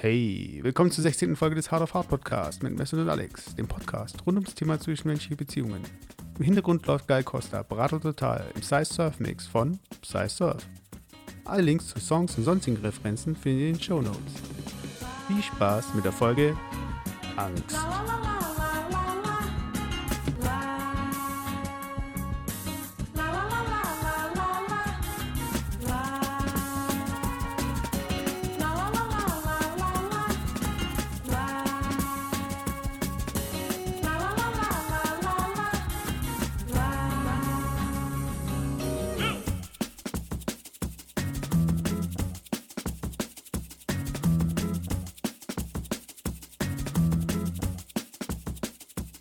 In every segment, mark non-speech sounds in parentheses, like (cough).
Hey, willkommen zur 16. Folge des Hard of Hard Podcast mit Messer und Alex, dem Podcast rund ums Thema zwischenmenschliche Beziehungen. Im Hintergrund läuft Guy Costa, Berater Total, im Psy Surf Mix von Psy Surf. Alle Links zu Songs und sonstigen Referenzen findet ihr in den Show Notes. Viel Spaß mit der Folge Angst.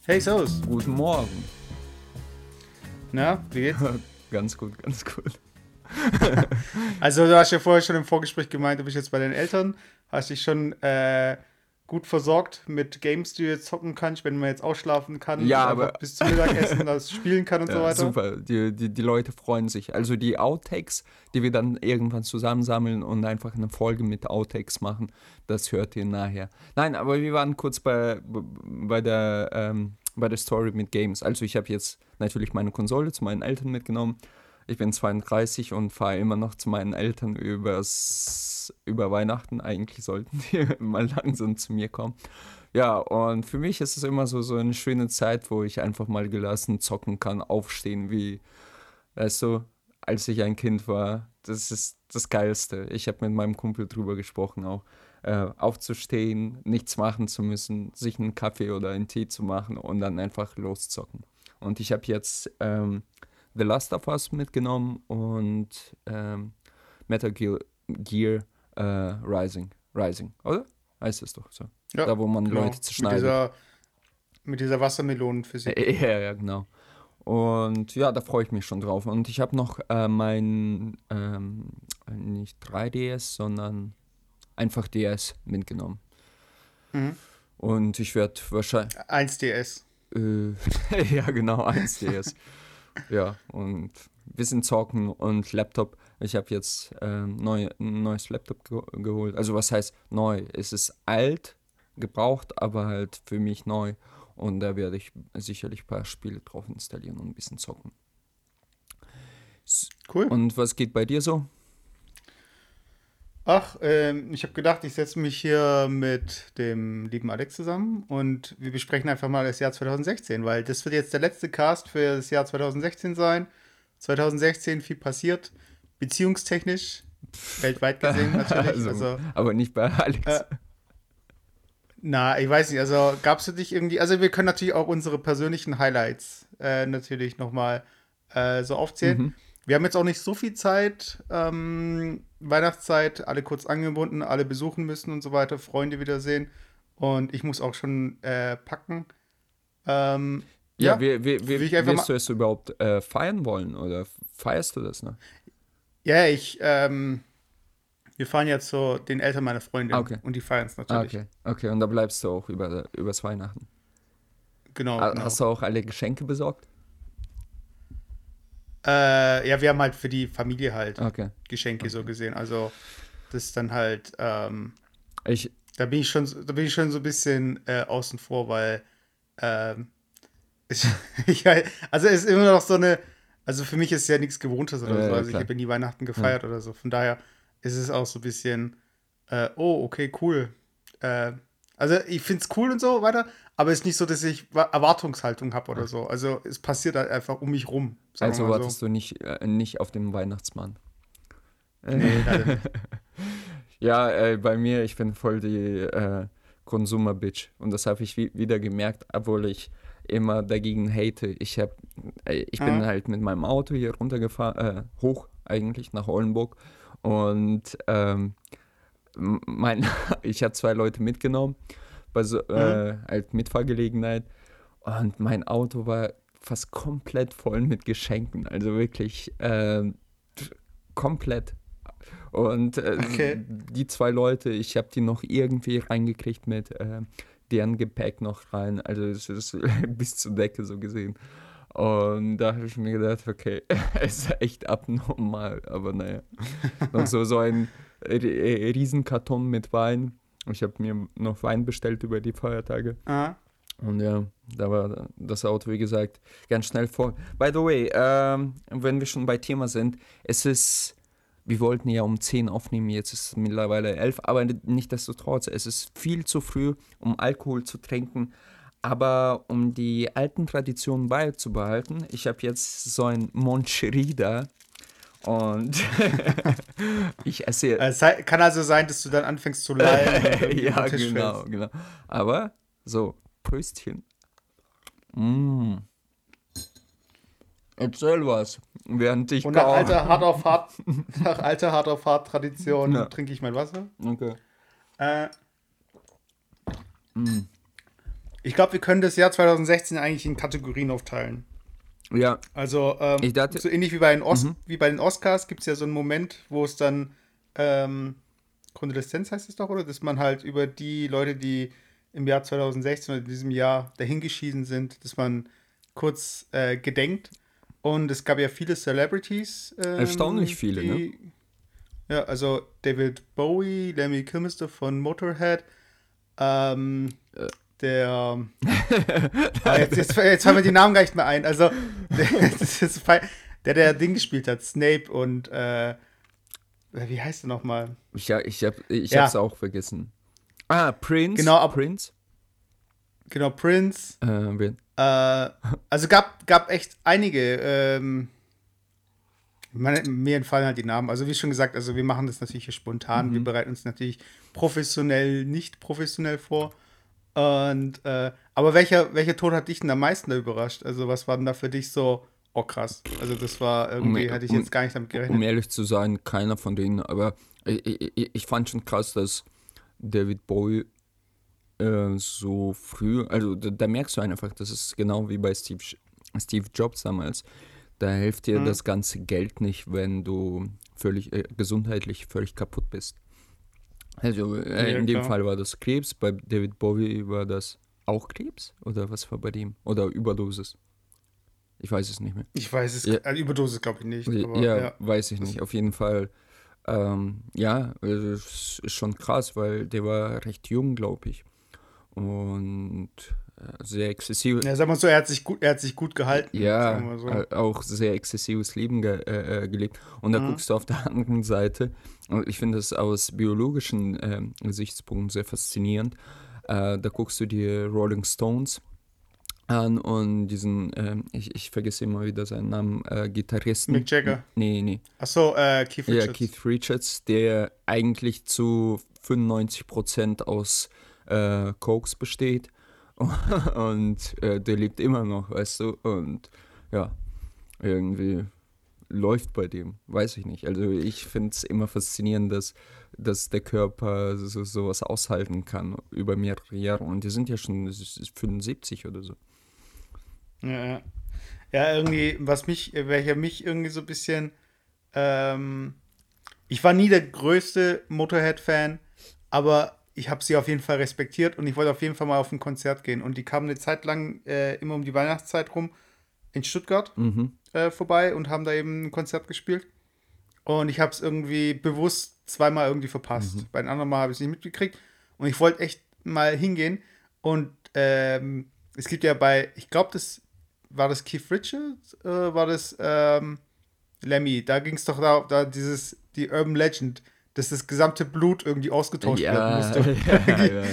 Hey Sos, Guten Morgen. na, wie geht's? (laughs) Ganz gut, ganz gut. (laughs) Also du hast ja vorher schon im Vorgespräch gemeint, du bist jetzt bei deinen Eltern, hast dich schon äh, gut versorgt mit Games, die du jetzt zocken kannst, wenn man jetzt ausschlafen kann, Ja, aber- bis zum Mittagessen (laughs) das spielen kann und so Ja, weiter. super, die, die, die Leute freuen sich. Also die Outtakes, die wir dann irgendwann zusammensammeln und einfach eine Folge mit Outtakes machen, das hört ihr nachher. Nein, aber wir waren kurz bei, bei, der, ähm, bei der Story mit Games. Also ich habe jetzt natürlich meine Konsole zu meinen Eltern mitgenommen. Ich bin 32 und fahre immer noch zu meinen Eltern übers, über Weihnachten. Eigentlich sollten (laughs) die mal langsam zu mir kommen. Ja, und für mich ist es immer so, so eine schöne Zeit, wo ich einfach mal gelassen zocken kann, aufstehen, wie, weißt du, als ich ein Kind war. Das ist das Geilste. Ich habe mit meinem Kumpel drüber gesprochen auch. Äh, aufzustehen, nichts machen zu müssen, sich einen Kaffee oder einen Tee zu machen und dann einfach loszocken. Und ich habe jetzt ähm, The Last of Us mitgenommen und ähm, Metal Gear, Gear äh, Rising. Rising, oder? Heißt es doch so. Ja, da, wo man genau. Leute Mit zerschneidet. dieser, mit dieser Wassermelonenphysik. Ja, ja, genau. Und ja, da freue ich mich schon drauf. Und ich habe noch äh, mein, ähm, nicht 3DS, sondern einfach DS mitgenommen. Mhm. Und ich werde wahrscheinlich, 1DS. äh, (laughs) ja genau, 1DS. (laughs) ja, und bisschen zocken und Laptop. Ich habe jetzt ähm, neu, ein neues Laptop ge geholt. Also was heißt neu? Es ist alt, gebraucht, aber halt für mich neu. Und da werde ich sicherlich ein paar Spiele drauf installieren und ein bisschen zocken. Cool. Und was geht bei dir so? Ach, ähm, ich habe gedacht, ich setze mich hier mit dem lieben Alex zusammen und wir besprechen einfach mal das Jahr 2016, weil das wird jetzt der letzte Cast für das Jahr 2016 sein. 2016 viel passiert, beziehungstechnisch, weltweit gesehen (laughs) natürlich. Also, Also, aber nicht bei Alex. Äh, na, ich weiß nicht, also gab es für dich irgendwie, also wir können natürlich auch unsere persönlichen Highlights äh, natürlich nochmal äh, so aufzählen. Mhm. Wir haben jetzt auch nicht so viel Zeit, ähm, Weihnachtszeit, alle kurz angebunden, alle besuchen müssen und so weiter, Freunde wiedersehen. Und ich muss auch schon äh, packen. Ähm, ja, ja, will ich einfach wirst du es überhaupt äh, feiern wollen oder feierst du das noch? ja, ich, ähm, wir fahren jetzt zu den Eltern meiner Freundin Ah, okay. und die feiern es Ah, natürlich. okay, okay, und da bleibst du auch über, übers Weihnachten. Genau, Ah, genau. Hast du auch alle Geschenke besorgt? Äh, ja, wir haben halt für die Familie halt Okay. Geschenke so gesehen. Also das ist dann halt, ähm, Ich, da bin ich schon, so- da bin ich schon so ein bisschen äh, außen vor, weil ähm, (laughs) ich, ich, also es ist immer noch so eine, also für mich ist ja nichts Gewohntes oder Ja, so. ja, Also ich klar. habe ja nie Weihnachten gefeiert oder so. Von daher ist es auch so ein bisschen, äh, oh, okay, cool. Äh, also ich finde es cool und so weiter, aber es ist nicht so, dass ich Wa- Erwartungshaltung habe oder so. Also es passiert halt einfach um mich rum. also wartest du nicht, äh, nicht auf den Weihnachtsmann? Nee. (laughs) Ja, äh, bei mir, ich bin voll die äh, Konsumer-Bitch. Und das habe ich wi wieder gemerkt, obwohl ich immer dagegen hate. Ich, hab, äh, ich bin Mhm. halt mit meinem Auto hier runtergefahren, äh, hoch eigentlich, nach Oldenburg. Und ähm, mein, (laughs) ich habe zwei Leute mitgenommen, bei so, äh, halt Mitfahrgelegenheit. Und mein Auto war fast komplett voll mit Geschenken. Also wirklich ähm, komplett. Und äh, Okay. die zwei Leute, ich habe die noch irgendwie reingekriegt mit äh, deren Gepäck noch rein. Also es ist (laughs) bis zur Decke so gesehen. Und da habe ich mir gedacht, okay, (laughs) es ist echt abnormal, aber naja. Noch so, so ein Riesenkarton mit Wein Ich habe mir noch Wein bestellt über die Feiertage. Ah. Und ja, da war das Auto, wie gesagt, ganz schnell voll. By the way, ähm, wenn wir schon bei Thema sind, es ist, wir wollten ja um 10 aufnehmen, jetzt ist es mittlerweile 11, aber nichtsdestotrotz, es ist viel zu früh, um Alkohol zu trinken. Aber um die alten Traditionen beizubehalten, ich habe jetzt so ein Moncherida und (laughs) ich esse. Es sei- kann also sein, dass du dann anfängst zu (laughs) irgendwie ja, genau, fällst. genau. Aber so, Pröstchen. Mm. Erzähl was, während ich Und nach alter Hard auf Hard, (laughs) nach alter Hard auf Hard Tradition Ja. trinke ich mein Wasser. Okay. Äh, Mm. ich glaube, wir können das Jahr 2016 eigentlich in Kategorien aufteilen. Ja, Also ähm, dachte- so ähnlich wie bei den, Os Mhm. wie bei den Oscars gibt es ja so einen Moment, wo es dann ähm, Konvaleszenz heißt es doch, oder? Dass man halt über die Leute, die im Jahr 2016 oder in diesem Jahr dahingeschieden sind, dass man kurz äh, gedenkt. Und es gab ja viele Celebrities. ähm, Erstaunlich viele, ne? die, Ja, also David Bowie, Lemmy Kilmister von Motorhead, ähm, Äh. Der (laughs) Ah, jetzt, jetzt, jetzt fallen mir die Namen gar nicht mehr ein. Also, (laughs) der, der, der Ding gespielt hat, Snape und, äh, wie heißt der nochmal? ich, ja, ich, hab, ich Ja. hab's auch vergessen. Ah, Prince. Genau, ab- Prince. Genau, Prince. Äh, Äh, also gab, gab echt einige. Ähm, meine, mir entfallen halt die Namen. Also wie schon gesagt, also wir machen das natürlich hier spontan. Wir bereiten uns natürlich professionell, nicht professionell vor. Und äh, aber welcher, welcher Tod hat dich denn am meisten überrascht? Also was war denn da für dich so, oh krass. Also das war irgendwie, Um- hatte ich um- jetzt gar nicht damit gerechnet. Um ehrlich zu sein, keiner von denen, aber ich, ich, ich fand schon krass, dass David Bowie äh, so früh, also da, da merkst du einfach, das ist genau wie bei Steve, Steve Jobs damals. Da hilft dir Mhm. das ganze Geld nicht, wenn du völlig äh, gesundheitlich völlig kaputt bist. Also äh, Ja, in dem klar. Fall war das Krebs, bei David Bowie war das auch Krebs oder was war bei dem? Oder Überdosis? Ich weiß es nicht mehr. Ich weiß es, Ja. äh, Überdosis glaube ich nicht. Aber, ja, ja. weiß ich nicht. Auf jeden Fall, ähm, ja, also es ist schon krass, weil der war recht jung, glaube ich. Und sehr exzessiv. Ja, sag mal so, er hat sich gut, er hat sich gut gehalten. Ja, so. äh, auch sehr exzessives Leben ge äh, äh, gelebt. Und da Mhm. guckst du auf der anderen Seite, und ich finde das aus biologischen ähm, Gesichtspunkten sehr faszinierend. Äh, da guckst du dir Rolling Stones an und diesen, ähm, ich, ich vergesse immer wieder seinen Namen, äh, Gitarristen. Mick Jagger. Nee, nee. Achso, äh, Keith Richards. Ja, Keith Richards, der eigentlich zu 95% aus äh, Cokes besteht. (laughs) Und äh, der lebt immer noch, weißt du? Und ja, irgendwie läuft bei dem, weiß ich nicht. Also ich finde es immer faszinierend, dass, dass der Körper so, sowas aushalten kann über mehrere Jahre. Und die sind ja schon 75 oder so. Ja, ja. ja, irgendwie, was mich, welcher mich irgendwie so ein bisschen, ähm, ich war nie der größte Motorhead-Fan, aber ich habe sie auf jeden Fall respektiert und ich wollte auf jeden Fall mal auf ein Konzert gehen. Und die kamen eine Zeit lang äh, immer um die Weihnachtszeit rum in Stuttgart Mhm. äh, vorbei und haben da eben ein Konzert gespielt. Und ich habe es irgendwie bewusst zweimal irgendwie verpasst. Bei den anderen Mal habe ich es nicht mitgekriegt. Und ich wollte echt mal hingehen. Und ähm, es gibt ja bei, ich glaube, das war das Keith Richards, äh, war das ähm, Lemmy. Da ging es doch da, da dieses, die Urban Legend, dass das gesamte Blut irgendwie ausgetauscht werden musste. (laughs) ja, ja.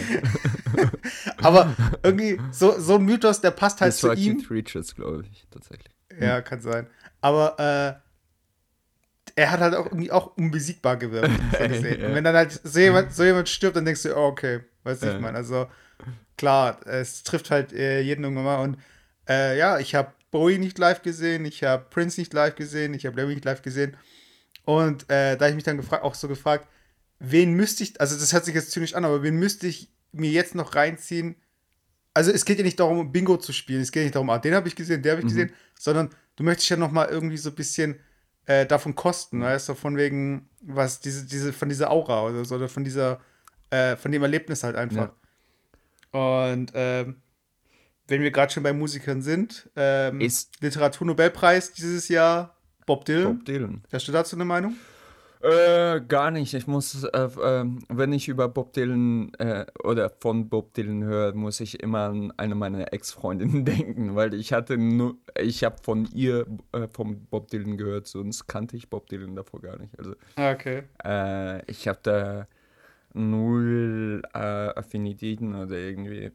(laughs) Aber irgendwie so, so ein Mythos, der passt halt Das zu war ihm. Keith Richards, glaube ich, tatsächlich. Ja, kann sein. Aber äh, er hat halt auch irgendwie auch unbesiegbar gewirkt. (laughs) Ja. Und wenn dann halt so jemand, so jemand stirbt, dann denkst du, oh, okay, weißt du, Ja. ich meine. Also klar, es trifft halt äh, jeden irgendwann mal. Und äh, ja, ich habe Bowie nicht live gesehen, ich habe Prince nicht live gesehen, ich habe Lemmy nicht live gesehen. Und äh, da ich mich dann gefragt, auch so gefragt, wen müsste ich, also das hört sich jetzt zynisch an, aber wen müsste ich mir jetzt noch reinziehen? Also es geht ja nicht darum, Bingo zu spielen, es geht nicht darum, ah, den habe ich gesehen, den habe ich gesehen, sondern du möchtest ja noch mal irgendwie so ein bisschen äh, davon kosten, weißt du, von wegen, was, diese, diese, von dieser Aura oder so, oder von dieser, äh, von dem Erlebnis halt einfach. Und ähm, wenn wir gerade schon bei Musikern sind, ähm, Ist- Literaturnobelpreis dieses Jahr, Bob Dylan. Bob Dylan. Hast du dazu eine Meinung? Äh, gar nicht. Ich muss, äh, äh, wenn ich über Bob Dylan äh, oder von Bob Dylan höre, muss ich immer an eine meiner Ex-Freundinnen (laughs) denken, weil ich hatte nur, ich habe von ihr äh, vom Bob Dylan gehört, sonst kannte ich Bob Dylan davor gar nicht. Also, Ah, Okay. äh, ich habe da null äh, Affinitäten oder irgendwie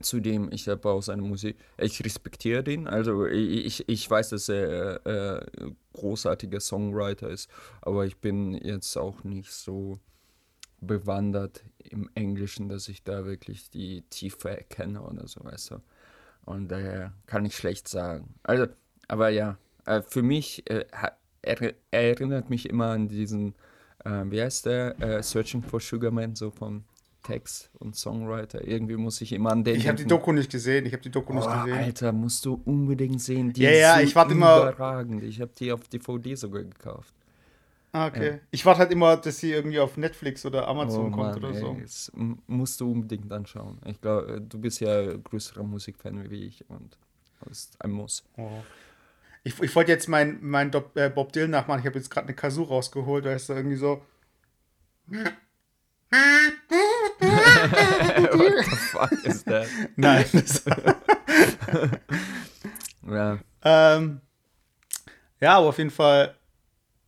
Zudem, ich habe auch seine Musik, ich respektiere den, also ich, ich, weiß, dass er äh, großartiger Songwriter ist, aber ich bin jetzt auch nicht so bewandert im Englischen, dass ich da wirklich die Tiefe erkenne oder so, weißt du. Und daher kann ich schlecht sagen. Also, aber ja, äh, für mich, äh, er, er erinnert mich immer an diesen, äh, wie heißt der, äh, Searching for Sugar Man, so vom Text und Songwriter. Irgendwie muss ich immer an den Ich habe die. Doku nicht gesehen. Ich habe die Doku nicht Oh, gesehen. Alter, musst du unbedingt sehen. Die Ja, ist ja, so ich warte immer- Überragend. Ich habe die auf DVD sogar gekauft. Ah, okay. Ich warte halt immer, dass sie irgendwie auf Netflix oder Amazon oh, kommt Mann, oder ey, so. das m- musst du unbedingt anschauen. Ich glaube, du bist ja größerer Musikfan wie ich und das ist ein Muss. Oh. Ich, ich wollte jetzt meinen mein äh, Bob Dylan nachmachen. Ich habe jetzt gerade eine Kazoo rausgeholt. Da ist da irgendwie so. What the fuck is that? Nein. (laughs) Ja, ähm, ja, aber auf jeden Fall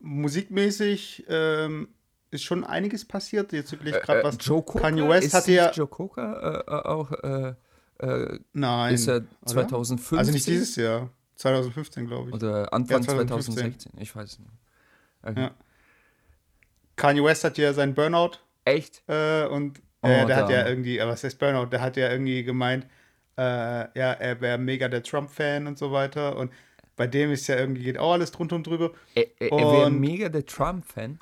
musikmäßig ähm, ist schon einiges passiert. Jetzt wirklich gerade äh, was. Joe Cocker, Kanye West ist nicht ja. Joe Cocker äh, äh, auch äh, äh, Nein. ist er oder? 2015 Also nicht dieses Jahr. 2015, glaube ich. oder Anfang Ja, 2015. 2016? Ich weiß nicht. Okay. Ja. Kanye West hat ja seinen Burnout Echt? äh, und Oh, äh, der hat ja irgendwie, aber was heißt Burnout? Der hat ja irgendwie gemeint, äh, ja, er wäre mega der Trump-Fan und so weiter. Und bei dem ist ja irgendwie geht auch alles drunter und drüber. Er, er, er wäre mega der Trump-Fan.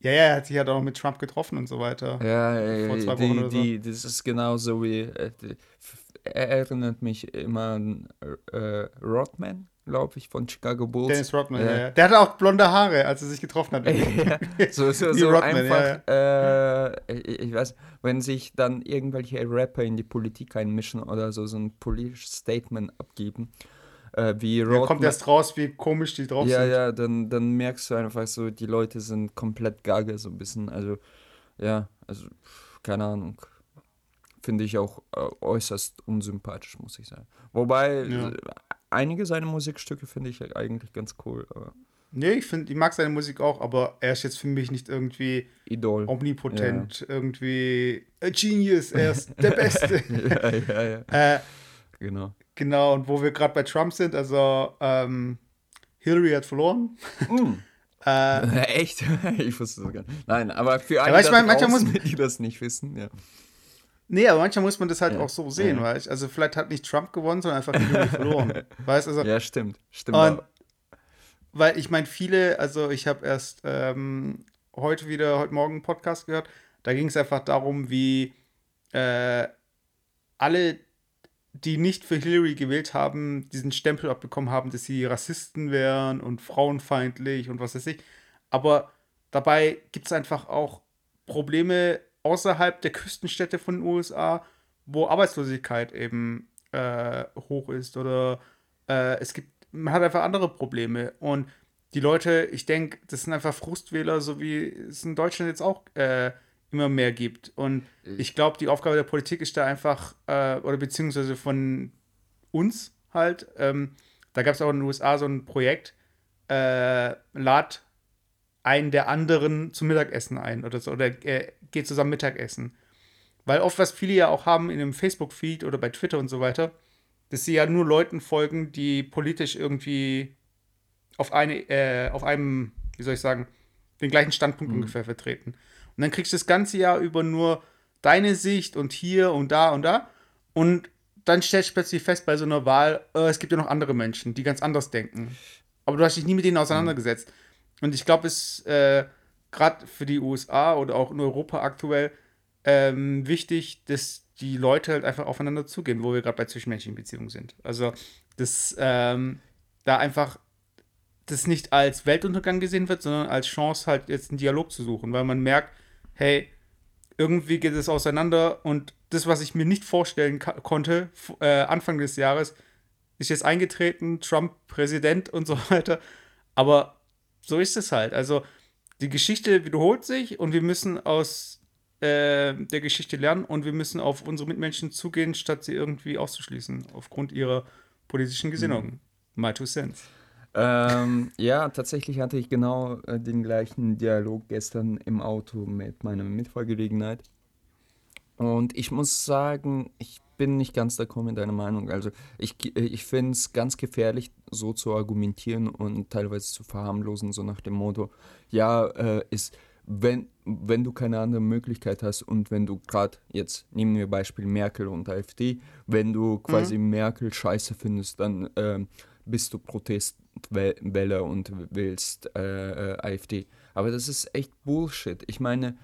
Ja, ja, er hat sich ja auch noch mit Trump getroffen und so weiter. Ja, Vor äh, zwei Wochen die, oder so. die, das ist genauso wie. Äh, die, er erinnert mich immer an äh, Rodman, glaube ich, von Chicago Bulls. Dennis Rodman, Ja. ja. ja. Der hatte auch blonde Haare, als er sich getroffen hat. (laughs) ja, (laughs) so so, so Rodman, einfach, Äh, ich, ich weiß, wenn sich dann irgendwelche Rapper in die Politik einmischen oder so, so ein politisches Statement abgeben, äh, wie Rodman. kommt erst raus, wie komisch die drauf ja, sind. ja, dann, dann merkst du einfach so, die Leute sind komplett gaga, so ein bisschen. Also, ja, also, keine Ahnung. Finde ich auch äh, äußerst unsympathisch, muss ich sagen. Wobei, Ja. Einige seiner Musikstücke finde ich eigentlich ganz cool, aber Nee, ich finde, ich mag seine Musik auch, aber er ist jetzt für mich nicht irgendwie Idol. omnipotent, irgendwie a genius, er ist der (laughs) Beste. ja, ja, ja, äh, genau. genau, und wo wir gerade bei Trump sind, also ähm, Hillary hat verloren. (laughs) Äh, (laughs) Echt? ich wusste es gar nicht. Nein, aber für alle draußen, muss- die das nicht wissen, ja. Nee, aber manchmal muss man das halt Ja, auch so sehen, ja. weißt Also vielleicht hat nicht Trump gewonnen, sondern einfach Hillary verloren. (laughs) Weißt also, Ja, stimmt. Stimmt. Und- weil ich meine, viele, also ich habe erst ähm, heute wieder, heute Morgen einen Podcast gehört, da ging es einfach darum, wie äh, alle, die nicht für Hillary gewählt haben, diesen Stempel abbekommen haben, dass sie Rassisten wären und frauenfeindlich und was weiß ich. Aber dabei gibt es einfach auch Probleme außerhalb der Küstenstädte von den USA, wo Arbeitslosigkeit eben äh, hoch ist oder äh, es gibt, man hat einfach andere Probleme und die Leute, ich denke, das sind einfach Frustwähler, so wie es in Deutschland jetzt auch äh, immer mehr gibt. Und ich glaube, die Aufgabe der Politik ist da einfach, äh, oder beziehungsweise von uns halt, ähm, da gab es auch in den USA so ein Projekt, äh, lad einen der anderen zum Mittagessen ein oder so, oder äh, geht zusammen Mittagessen. Weil oft, was viele ja auch haben in einem Facebook-Feed oder bei Twitter und so weiter, dass sie ja nur Leuten folgen, die politisch irgendwie auf, eine, äh, auf einem, wie soll ich sagen, den gleichen Standpunkt ungefähr vertreten. Und dann kriegst du das ganze Jahr über nur deine Sicht und hier und da und da. Und dann stellst du plötzlich fest bei so einer Wahl, äh, es gibt ja noch andere Menschen, die ganz anders denken. Aber du hast dich nie mit denen auseinandergesetzt. Und ich glaube, es äh, gerade für die USA oder auch in Europa aktuell ähm, wichtig, dass die Leute halt einfach aufeinander zugehen, wo wir gerade bei zwischenmenschlichen Beziehungen sind. Also, dass ähm, da einfach das nicht als Weltuntergang gesehen wird, sondern als Chance, halt jetzt einen Dialog zu suchen, weil man merkt, hey, irgendwie geht es auseinander und das, was ich mir nicht vorstellen konnte, äh, Anfang des Jahres, ist jetzt eingetreten, Trump Präsident und so (laughs) weiter. Aber so ist es halt. Also die Geschichte wiederholt sich und wir müssen aus äh, der Geschichte lernen und wir müssen auf unsere Mitmenschen zugehen, statt sie irgendwie auszuschließen, aufgrund ihrer politischen Gesinnung. Mhm. My two cents. Ähm, ja, tatsächlich hatte ich genau äh, den gleichen Dialog gestern im Auto mit meiner Mitfahrgelegenheit. Und ich muss sagen, ich bin nicht ganz d'accord mit deiner Meinung. Also ich, ich finde es ganz gefährlich, so zu argumentieren und teilweise zu verharmlosen, so nach dem Motto, ja, äh, ist, wenn, wenn du keine andere Möglichkeit hast und wenn du gerade, jetzt nehmen wir Beispiel Merkel und AfD, wenn du quasi mhm. Merkel scheiße findest, dann äh, bist du Protestwelle und willst äh, äh AfD. Aber das ist echt Bullshit. Ich meine.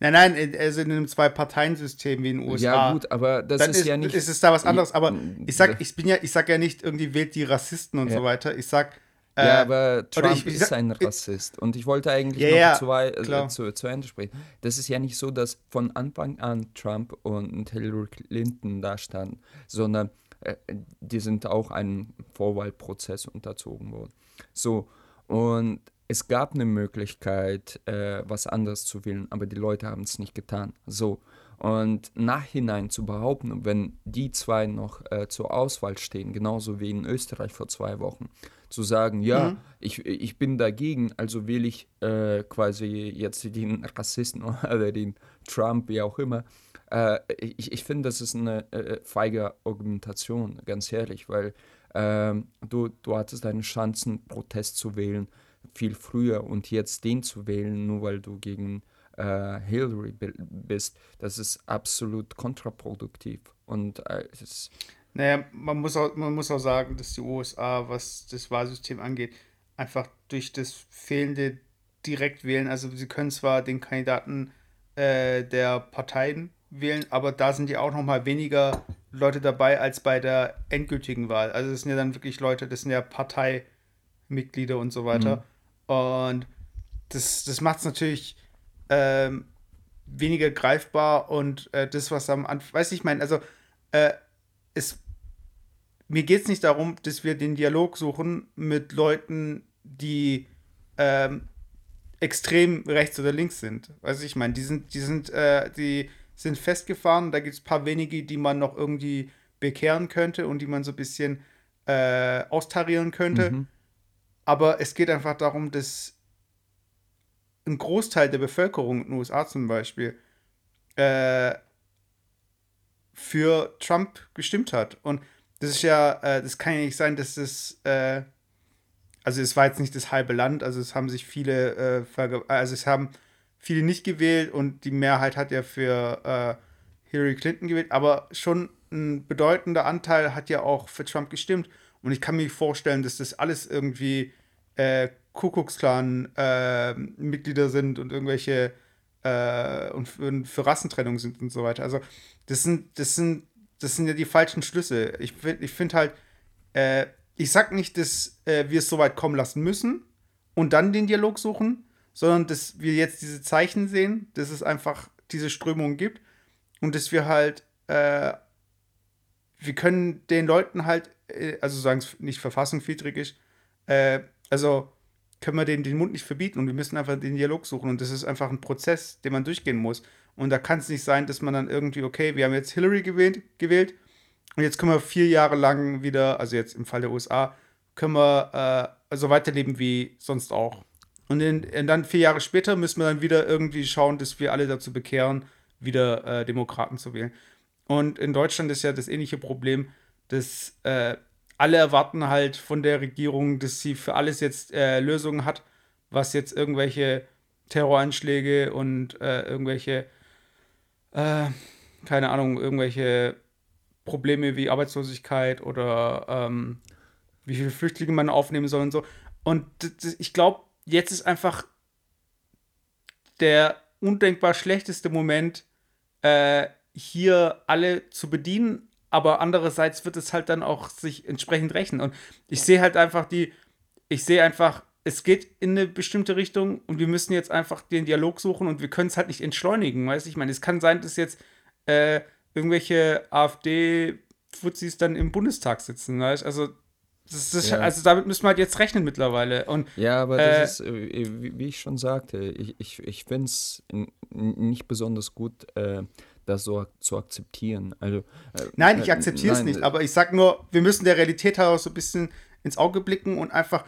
Nein, nein, also in einem Zwei-Parteien-System wie in den USA. Ja, gut, aber das ist, ist, ja nicht. Ist es da was anderes? Aber ich sag, ich bin ja, ich sag ja nicht irgendwie wählt die Rassisten und ja. so weiter. Ich sag. Äh, ja, aber Trump ich, ich, ist ein Rassist. Und ich wollte eigentlich ja, noch ja, zwei, äh, zu, zu Ende sprechen. Das ist ja nicht so, dass von Anfang an Trump und Hillary Clinton da standen, sondern äh, die sind auch einem Vorwahlprozess unterzogen worden. So, und es gab eine Möglichkeit, äh, was anderes zu wählen, aber die Leute haben es nicht getan. So. Und nachhinein zu behaupten, wenn die zwei noch äh, zur Auswahl stehen, genauso wie in Österreich vor zwei Wochen, zu sagen, ja, mhm. ich, ich bin dagegen, also wähle ich äh, quasi jetzt den Rassisten (laughs) oder den Trump, wie auch immer. Äh, ich, ich finde, das ist eine äh, feige Argumentation, ganz ehrlich, weil ähm, du, du hattest deine Chancen, Protest zu wählen viel früher und jetzt den zu wählen, nur weil du gegen äh, Hillary bist, das ist absolut kontraproduktiv. Und äh, es ist naja, man muss, auch, man muss auch sagen, dass die USA, was das Wahlsystem angeht, einfach durch das fehlende Direktwählen, also sie können zwar den Kandidaten äh, der Parteien wählen, aber da sind ja auch noch mal weniger Leute dabei als bei der endgültigen Wahl. Also es sind ja dann wirklich Leute, das sind ja Parteimitglieder und so weiter. Mhm. Und das, das macht es natürlich ähm, weniger greifbar und äh, das, was am Anfang, weiß ich, meine, also äh, es, mir geht es nicht darum, dass wir den Dialog suchen mit Leuten, die ähm, extrem rechts oder links sind. Weiß ich meine, die sind, die sind, äh, die sind festgefahren, da gibt es ein paar wenige, die man noch irgendwie bekehren könnte und die man so ein bisschen äh, austarieren könnte. Mhm. Aber es geht einfach darum, dass ein Großteil der Bevölkerung in den USA zum Beispiel äh, für Trump gestimmt hat. Und das ist ja, äh, das kann ja nicht sein, dass es, äh, also es war jetzt nicht das halbe Land, also es haben sich viele, äh, also es haben viele nicht gewählt und die Mehrheit hat ja für äh, Hillary Clinton gewählt, aber schon ein bedeutender Anteil hat ja auch für Trump gestimmt. Und ich kann mir vorstellen, dass das alles irgendwie äh, Kuckucksklan-Mitglieder äh, sind und irgendwelche äh, und für, für, Rassentrennung sind und so weiter. Also das sind, das sind, das sind ja die falschen Schlüsse. Ich, ich finde halt, äh, ich sag nicht, dass äh, wir es so weit kommen lassen müssen und dann den Dialog suchen, sondern dass wir jetzt diese Zeichen sehen, dass es einfach diese Strömung gibt und dass wir halt äh, wir können den Leuten halt, äh, also sagen es nicht verfassungswidrig ist, äh, also können wir denen den Mund nicht verbieten und wir müssen einfach den Dialog suchen und das ist einfach ein Prozess, den man durchgehen muss. Und da kann es nicht sein, dass man dann irgendwie, okay, wir haben jetzt Hillary gewählt, gewählt und jetzt können wir vier Jahre lang wieder, also jetzt im Fall der USA, können wir äh, so weiterleben wie sonst auch. Und, in, und, dann vier Jahre später müssen wir dann wieder irgendwie schauen, dass wir alle dazu bekehren, wieder äh, Demokraten zu wählen. Und in Deutschland ist ja das ähnliche Problem, dass äh, alle erwarten halt von der Regierung, dass sie für alles jetzt äh, Lösungen hat, was jetzt irgendwelche Terroranschläge und äh, irgendwelche, äh, keine Ahnung, irgendwelche Probleme wie Arbeitslosigkeit oder ähm, wie viele Flüchtlinge man aufnehmen soll und so. Und ich glaube, jetzt ist einfach der undenkbar schlechteste Moment, äh, hier alle zu bedienen, aber andererseits wird es halt dann auch sich entsprechend rechnen. Und ich sehe halt einfach die, ich sehe einfach, es geht in eine bestimmte Richtung und wir müssen jetzt einfach den Dialog suchen und wir können es halt nicht entschleunigen, weißt du? Ich meine, es kann sein, dass jetzt äh, irgendwelche AfD-Fuzis dann im Bundestag sitzen, weißt Also ist, ja. Also damit müssen wir halt jetzt rechnen mittlerweile. Und, ja, aber das äh, ist, äh, wie ich schon sagte, ich, ich, ich finde es nicht besonders gut, äh, das so zu akzeptieren. Also, äh, nein, ich akzeptiere es nicht, aber ich sage nur, wir müssen der Realität heraus so ein bisschen ins Auge blicken und einfach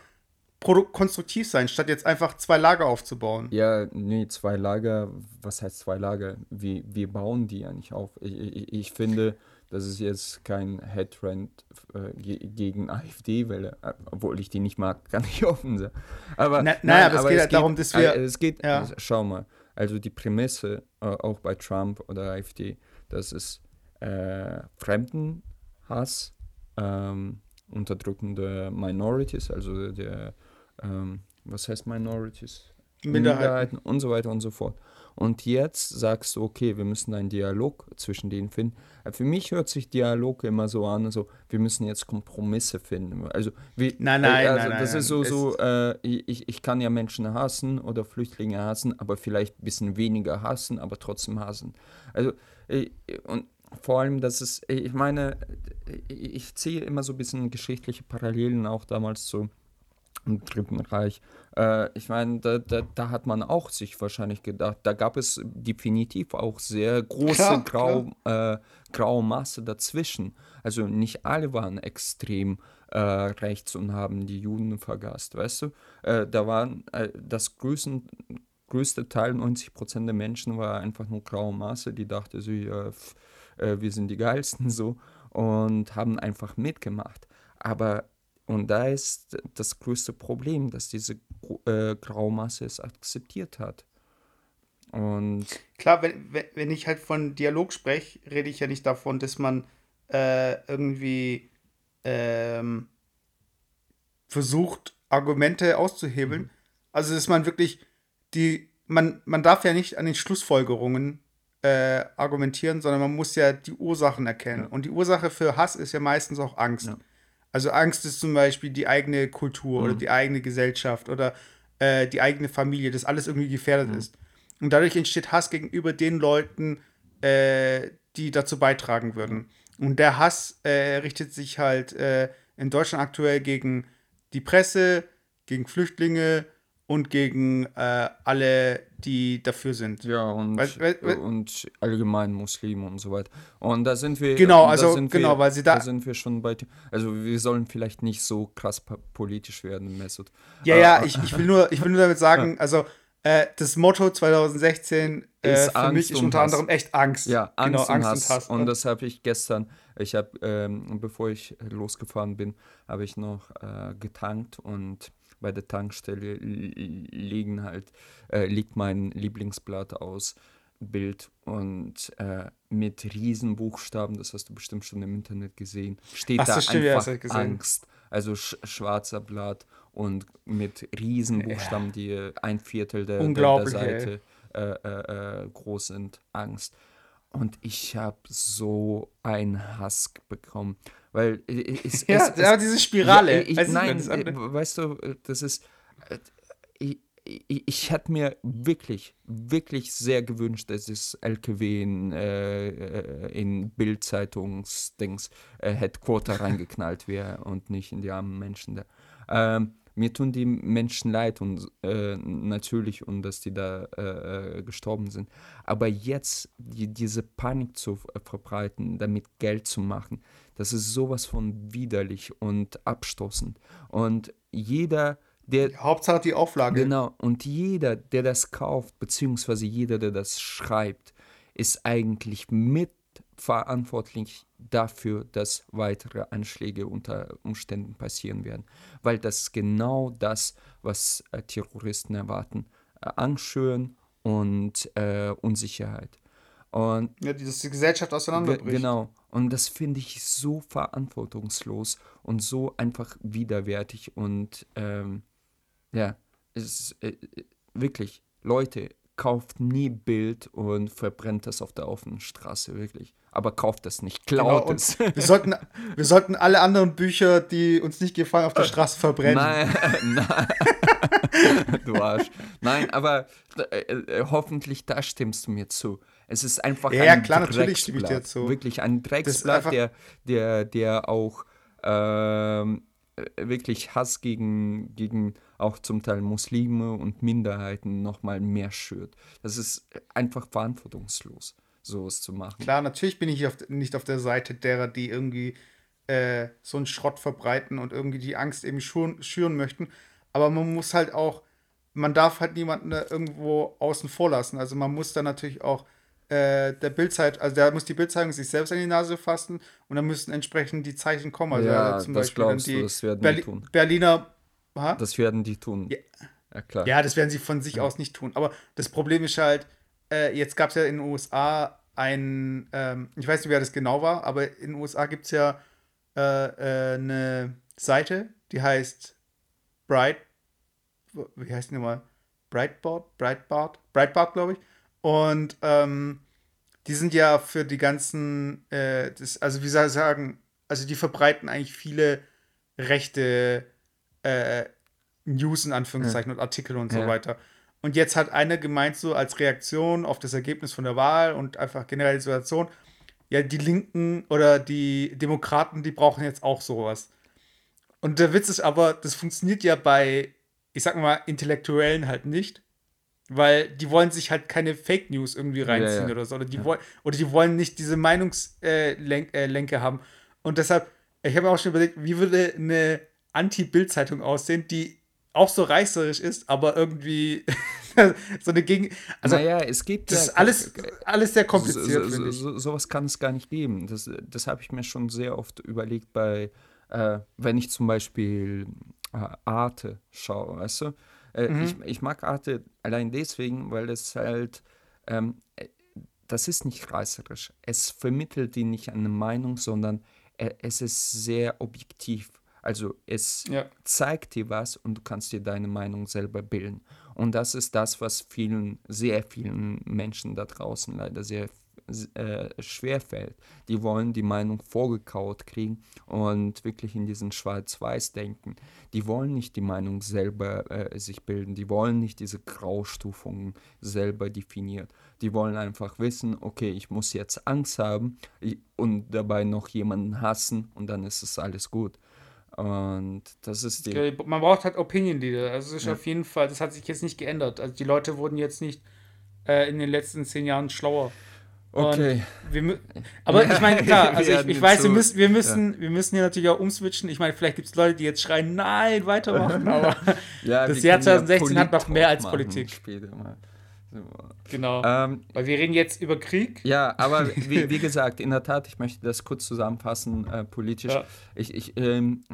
konstruktiv sein, statt jetzt einfach zwei Lager aufzubauen. Ja, nee, zwei Lager, was heißt zwei Lager? Wir, wir bauen die ja nicht auf. Ich, ich, ich finde, das ist jetzt kein Headtrend äh, gegen AfD-Welle, äh, obwohl ich die nicht mag, (laughs) kann ich offen sein. Aber, Na, nein, aber es geht es halt darum, dass wir. Äh, es geht, ja. schau mal, also die Prämisse, äh, auch bei Trump oder AfD, das ist äh, Fremdenhass, ähm, unterdrückende Minorities, also der, ähm, was heißt Minorities? Minderheiten. Minderheiten und so weiter und so fort. Und jetzt sagst du, okay, wir müssen einen Dialog zwischen denen finden. Äh, für mich hört sich Dialog immer so an, also wir müssen jetzt Kompromisse finden. Also wie, nein, nein, also, nein, das nein, ist so, so äh, ich, ich kann ja Menschen hassen oder Flüchtlinge hassen, aber vielleicht ein bisschen weniger hassen, aber trotzdem hassen. Also äh, und vor allem, dass es, ich meine, ich, ich ziehe immer so ein bisschen geschichtliche Parallelen auch damals zu im Dritten Reich. Äh, ich meine, da, da, da, hat man auch sich wahrscheinlich gedacht, da gab es definitiv auch sehr große klar, grau, klar. Äh, graue Masse dazwischen. Also nicht alle waren extrem äh, rechts und haben die Juden vergast, weißt du? Äh, da waren äh, das größten, größte Teil, 90 Prozent der Menschen, war einfach nur graue Masse, die dachte so, ja, äh, wir sind die Geilsten so und haben einfach mitgemacht. Aber und da ist das größte Problem, dass diese äh, Graumasse es akzeptiert hat. Und Klar, wenn, wenn ich halt von Dialog spreche, rede ich ja nicht davon, dass man äh, irgendwie ähm, versucht, Argumente auszuhebeln. Mhm. Also, dass man wirklich die, man, man darf ja nicht an den Schlussfolgerungen äh, argumentieren, sondern man muss ja die Ursachen erkennen. Ja. Und die Ursache für Hass ist ja meistens auch Angst. Ja. Also Angst ist zum Beispiel die eigene Kultur mhm. oder die eigene Gesellschaft oder äh, die eigene Familie, dass alles irgendwie gefährdet mhm. ist. Und dadurch entsteht Hass gegenüber den Leuten, äh, die dazu beitragen würden. Und der Hass äh, richtet sich halt äh, in Deutschland aktuell gegen die Presse, gegen Flüchtlinge, und gegen äh, alle, die dafür sind. Ja, und, weil, weil, weil, und allgemein Muslime und so weiter. Und da sind wir. Genau, also genau, wir, weil sie da. Da sind wir schon bei. Also wir sollen vielleicht nicht so krass politisch werden, Mesut. Ja, ja, ich, ich, will nur, ich will nur damit sagen, (laughs) also äh, das Motto 2016 äh, für Angst mich ist unter anderem echt Angst. Ja, Angst, genau, und, Angst Hass. und Hass. Und das habe ich gestern, ich habe, ähm, bevor ich losgefahren bin, habe ich noch äh, getankt und bei der Tankstelle liegen halt, äh, liegt mein Lieblingsblatt aus Bild und äh, mit Riesenbuchstaben, das hast du bestimmt schon im Internet gesehen, steht Ach, da stimmt, einfach ja, Angst. Also sch schwarzer Blatt und mit Riesenbuchstaben, die ein Viertel der, der, der Seite äh, äh, äh, groß sind, Angst. Und ich habe so einen Hass bekommen. Weil es, (laughs) ja, es, ja, diese Spirale. Ja, ich, weißt nein, äh, weißt du, das ist. Äh, ich, ich, ich hätte mir wirklich, wirklich sehr gewünscht, dass es LKW in, äh, in Bild-Zeitungsdings äh, Headquarter (laughs) reingeknallt wäre und nicht in die armen Menschen da. Ähm, mir tun die Menschen leid und äh, natürlich und dass die da äh, äh, gestorben sind. Aber jetzt die, diese Panik zu verbreiten, damit Geld zu machen, das ist sowas von widerlich und abstoßend. Und jeder, der. Hauptsache die Auflage. Genau. Und jeder, der das kauft, beziehungsweise jeder, der das schreibt, ist eigentlich mit verantwortlich dafür, dass weitere Anschläge unter Umständen passieren werden. Weil das ist genau das, was äh, Terroristen erwarten. Äh, Angst schüren und äh, Unsicherheit. Und ja, dass die Gesellschaft auseinanderbricht. Genau. Und das finde ich so verantwortungslos und so einfach widerwärtig. Und ähm, ja, es ist äh, wirklich, Leute, kauft nie Bild und verbrennt das auf der offenen Straße, wirklich aber kauft es nicht, klaut genau, es. Wir sollten, wir sollten alle anderen Bücher, die uns nicht gefallen, auf der Straße verbrennen. Nein, (laughs) nein. du Arsch. Nein, aber äh, äh, hoffentlich da stimmst du mir zu. Es ist einfach ja, ein klar, dir zu. Wirklich ein Drecksblatt, der, der, der auch ähm, äh, wirklich Hass gegen, gegen auch zum Teil Muslime und Minderheiten nochmal mehr schürt. Das ist einfach verantwortungslos, sowas zu machen. Klar, natürlich bin ich auf, nicht auf der Seite derer, die irgendwie äh, so einen Schrott verbreiten und irgendwie die Angst eben schüren, schüren möchten. Aber man muss halt auch, man darf halt niemanden irgendwo außen vor lassen. Also man muss dann natürlich auch äh, der Bildzeit, also da muss die Bildzeitung sich selbst an die Nase fassen und dann müssen entsprechend die Zeichen kommen. Also ja, zum das Beispiel glaubst die du, das werden Berli die tun. Berliner. Ha? Das werden die tun. Ja. ja klar. Ja, das werden sie von sich aus nicht tun. Aber das Problem ist halt, äh, jetzt gab es ja in den USA ein, ähm, ich weiß nicht, wer das genau war, aber in den USA gibt es ja äh, äh, eine Seite, die heißt Bright, wie heißt die nochmal? Breitbart? Breitbart? Breitbart, glaube ich. Und ähm, die sind ja für die ganzen, äh, das, also wie soll ich sagen, also die verbreiten eigentlich viele rechte äh, News in Anführungszeichen und Artikel und so Ja. weiter. Und jetzt hat einer gemeint, so als Reaktion auf das Ergebnis von der Wahl und einfach generell die Situation, ja, die Linken oder die Demokraten, die brauchen jetzt auch sowas. Und der Witz ist aber, das funktioniert ja bei, ich sag mal, Intellektuellen halt nicht, weil die wollen sich halt keine Fake News irgendwie reinziehen ja. oder so. Oder die, wollen, oder die wollen nicht diese Meinungslenke äh, äh, haben. Und deshalb, ich habe mir auch schon überlegt, wie würde eine Anti-Bild-Zeitung aussehen, die auch so reißerisch ist, aber irgendwie (laughs) so eine Gegen. Also, naja, es gibt das ja- ist alles, alles sehr kompliziert, so, so, so, sowas kann es gar nicht geben. Das, das habe ich mir schon sehr oft überlegt bei, äh, wenn ich zum Beispiel äh, Arte schaue, weißt du? Äh, Mhm. ich, ich mag Arte allein deswegen, weil es halt, ähm, äh, das ist nicht reißerisch. Es vermittelt dir nicht eine Meinung, sondern äh, es ist sehr objektiv. Also es Ja. zeigt dir was und du kannst dir deine Meinung selber bilden. Und das ist das, was vielen, sehr vielen Menschen da draußen leider sehr äh, schwer fällt. Die wollen die Meinung vorgekaut kriegen und wirklich in diesen Schwarz-Weiß denken. Die wollen nicht die Meinung selber äh, sich bilden. Die wollen nicht diese Graustufungen selber definiert. Die wollen einfach wissen, okay, ich muss jetzt Angst haben und dabei noch jemanden hassen und dann ist es alles gut. Und das ist die. Man braucht halt Opinion Leader. Also es ist Ja. auf jeden Fall, das hat sich jetzt nicht geändert. Also die Leute wurden jetzt nicht äh, in den letzten zehn Jahren schlauer. Okay. Wir, aber Ja, ich meine, klar, also ich, ich weiß, wir müssen, wir müssen, wir müssen hier natürlich auch umswitchen. Ich meine, vielleicht gibt es Leute, die jetzt schreien, nein, weitermachen, (laughs) aber Ja, das Jahr können ja 2016 hat noch mehr als Politik. Später mal. So. genau. Ähm, Weil wir reden jetzt über Krieg. ja, aber (laughs) wie, wie gesagt, in der Tat, ich möchte das kurz zusammenfassen, äh, politisch. Ja. Ich, ich, ähm,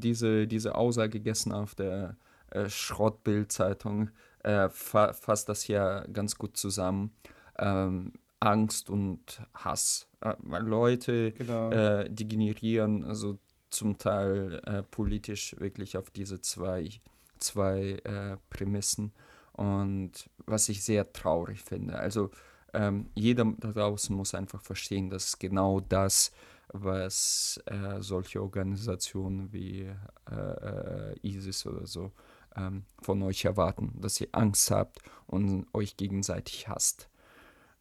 diese, diese Aussage gestern auf der äh, Schrottbild-Zeitung äh, fa fasst das ja ganz gut zusammen. Ähm, Angst und Hass. Äh, weil Leute, Genau. äh, die generieren also zum Teil äh, politisch wirklich auf diese zwei, zwei äh, Prämissen. Und was ich sehr traurig finde. Also ähm, jeder da draußen muss einfach verstehen, dass genau das, was äh, solche Organisationen wie äh, ISIS oder so ähm, von euch erwarten, dass ihr Angst habt und euch gegenseitig hasst.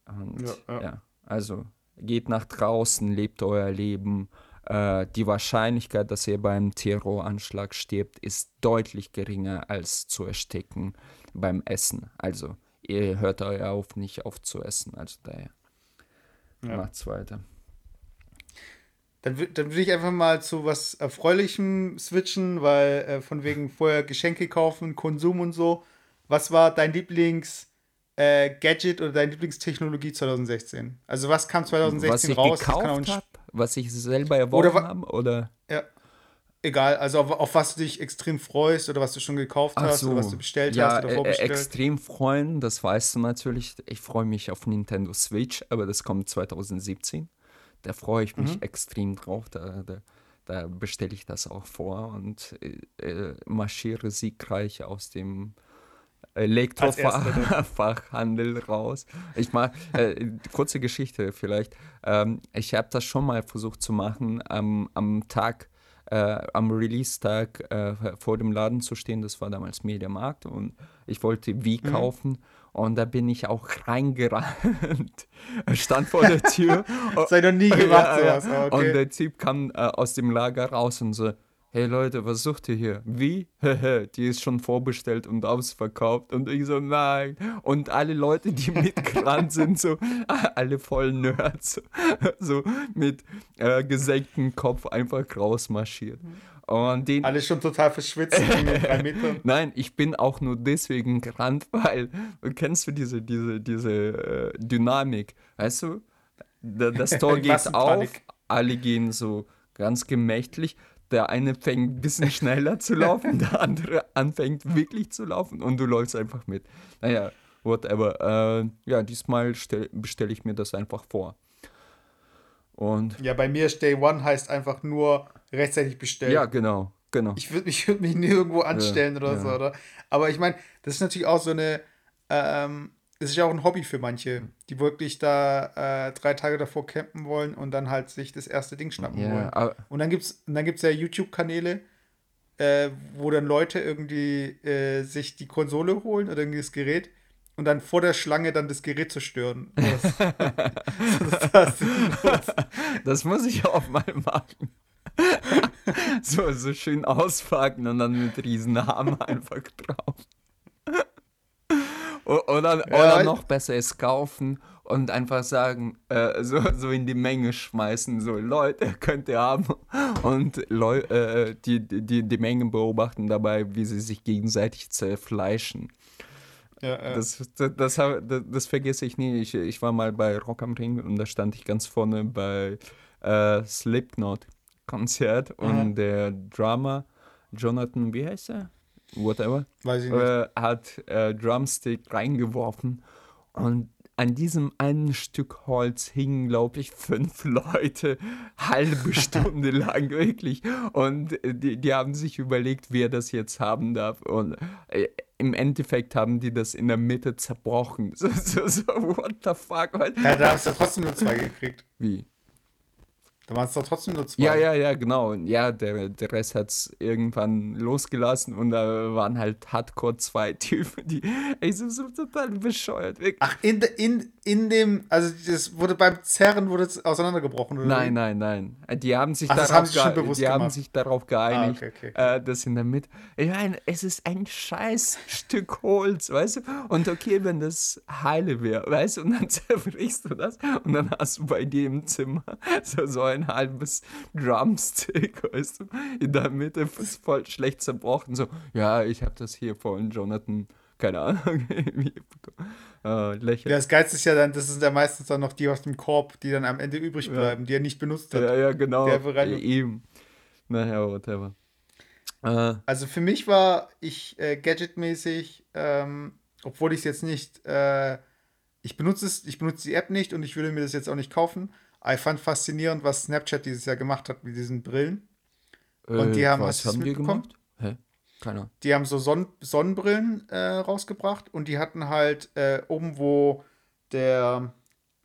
Und Ja, ja, ja. also geht nach draußen, lebt euer Leben. Äh, die Wahrscheinlichkeit, dass ihr beim Terroranschlag stirbt, ist deutlich geringer als zu ersticken beim Essen. Also ihr hört euch auf, nicht auf zu essen. Also daher Ja. macht's weiter. Dann, dann würde ich einfach mal zu was Erfreulichem switchen, weil äh, von wegen vorher Geschenke kaufen, Konsum und so. Was war dein Lieblings äh, Gadget oder deine Lieblingstechnologie 2016? Also was kam 2016 was ich raus? Gekauft Sch- habe, was ich selber erworben habe, oder? Ja. Egal, also auf, auf was du dich extrem freust oder was du schon gekauft Ach hast so. oder was du bestellt ja, hast oder äh, vorbestellt. extrem freuen, das weißt du natürlich. Ich freue mich auf Nintendo Switch, aber das kommt 2017. Da freue ich mich Mhm. extrem drauf. Da, da, da bestelle ich das auch vor und äh, äh, marschiere siegreich aus dem Elektrofachhandel (laughs) raus. Ich mag, äh, kurze Geschichte vielleicht. Ähm, ich habe das schon mal versucht zu machen, am, am Tag, äh, am Release-Tag äh, vor dem Laden zu stehen. Das war damals Mediamarkt und ich wollte Wii Mhm. kaufen. Und da bin ich auch reingerannt. Stand vor der Tür. (laughs) Ich noch nie (laughs) gemacht, sowas. Und Okay. der Typ kam äh, aus dem Lager raus und so, hey Leute, was sucht ihr hier? Wie? (laughs) die ist schon vorbestellt und ausverkauft. Und ich so, nein. Und alle Leute, die (laughs) mitgerannt sind, so, (laughs) alle voll Nerds, so mit äh, gesenktem Kopf einfach rausmarschiert. Und den, Alle schon total verschwitzt. Nein, ich bin auch nur deswegen gerannt, weil, kennst du diese, diese, diese äh, Dynamik, weißt du? Da- Das Tor geht auf, alle gehen so ganz gemächlich. Der eine fängt ein bisschen schneller zu laufen, der (laughs) andere anfängt wirklich zu laufen und du läufst einfach mit. Naja, whatever. Äh, ja, diesmal stell- bestelle ich mir das einfach vor. Und Ja, bei mir ist Day One heißt einfach nur rechtzeitig bestellen. ja, genau, genau. Ich würde mich, (laughs) würd mich nirgendwo anstellen oder ja. so, oder? Aber ich meine, das ist natürlich auch so eine, ähm, das ist ja auch ein Hobby für manche, die wirklich da äh, drei Tage davor campen wollen und dann halt sich das erste Ding schnappen Ja, wollen. Und dann gibt's, und dann gibt's ja YouTube-Kanäle, äh, wo dann Leute irgendwie äh, sich die Konsole holen oder irgendwie das Gerät und dann vor der Schlange dann das Gerät zerstören. (laughs) Das, das, das, Das muss ich auch mal machen. (laughs) so, so schön auspacken und dann mit Riesenhammer einfach drauf. Oder, oder Ja, noch besser es kaufen und einfach sagen, äh, so, (laughs) so in die Menge schmeißen, so Leute, (laughs) könnt ihr haben. Und Leu äh, die, die, die Menge beobachten dabei, wie sie sich gegenseitig zerfleischen. ja, ja. Das, das, das, das, das vergesse ich nie. Ich, ich war mal bei Rock am Ring und da stand ich ganz vorne bei äh, Slipknot-Konzert und der Drummer Jonathan, wie heißt er? Whatever, Weiß ich nicht. äh, hat äh, Drumstick reingeworfen und an diesem einen Stück Holz hingen, glaube ich, fünf (laughs) Leute halbe Stunde (laughs) lang wirklich. Und die, die haben sich überlegt, wer das jetzt haben darf. Und äh, im Endeffekt haben die das in der Mitte zerbrochen. (laughs) So, so, so what the fuck? Ja, da hast du trotzdem nur zwei gekriegt. Wie? Da waren es doch trotzdem nur zwei. Ja, ja, ja, genau. Ja, der, der Rest hat es irgendwann losgelassen und da waren halt Hardcore zwei (laughs) Typen, die ey, so, so total bescheuert. Wirklich. Ach, in, de- in, in dem, also das wurde beim Zerren wurde es auseinandergebrochen, oder? Nein, nein, nein. Die haben sich, Ach, das darauf, haben sie schon bewusst die haben sich darauf geeinigt, Ah, okay, okay, Äh, dass in der Mitte. Ich meine, es ist ein scheiß Stück Holz, weißt du? Und okay, wenn das heile wäre, weißt du, und dann (laughs) zerbrichst du das und dann hast du bei dir im Zimmer so, so ein halbes Drumstick, (laughs) weißt du, in der Mitte ist voll schlecht zerbrochen. So, ja, ich habe das hier von Jonathan, keine Ahnung, (laughs) äh, lächeln. Ja, das Geilste ist ja dann, das sind ja meistens dann noch die aus dem Korb, die dann am Ende übrig bleiben, die er nicht benutzt hat. Ja, ja, genau. Der Eben. Naja, whatever. Äh, Also für mich war ich äh, gadgetmäßig, ähm, obwohl ich es jetzt nicht, äh, ich benutze es, ich benutze die App nicht und ich würde mir das jetzt auch nicht kaufen. Ich fand faszinierend, was Snapchat dieses Jahr gemacht hat mit diesen Brillen. Und die haben- was haben die gemacht? Hä? Keine Ahnung. Die haben so Sonn Sonnenbrillen äh, rausgebracht und die hatten halt äh, oben, wo der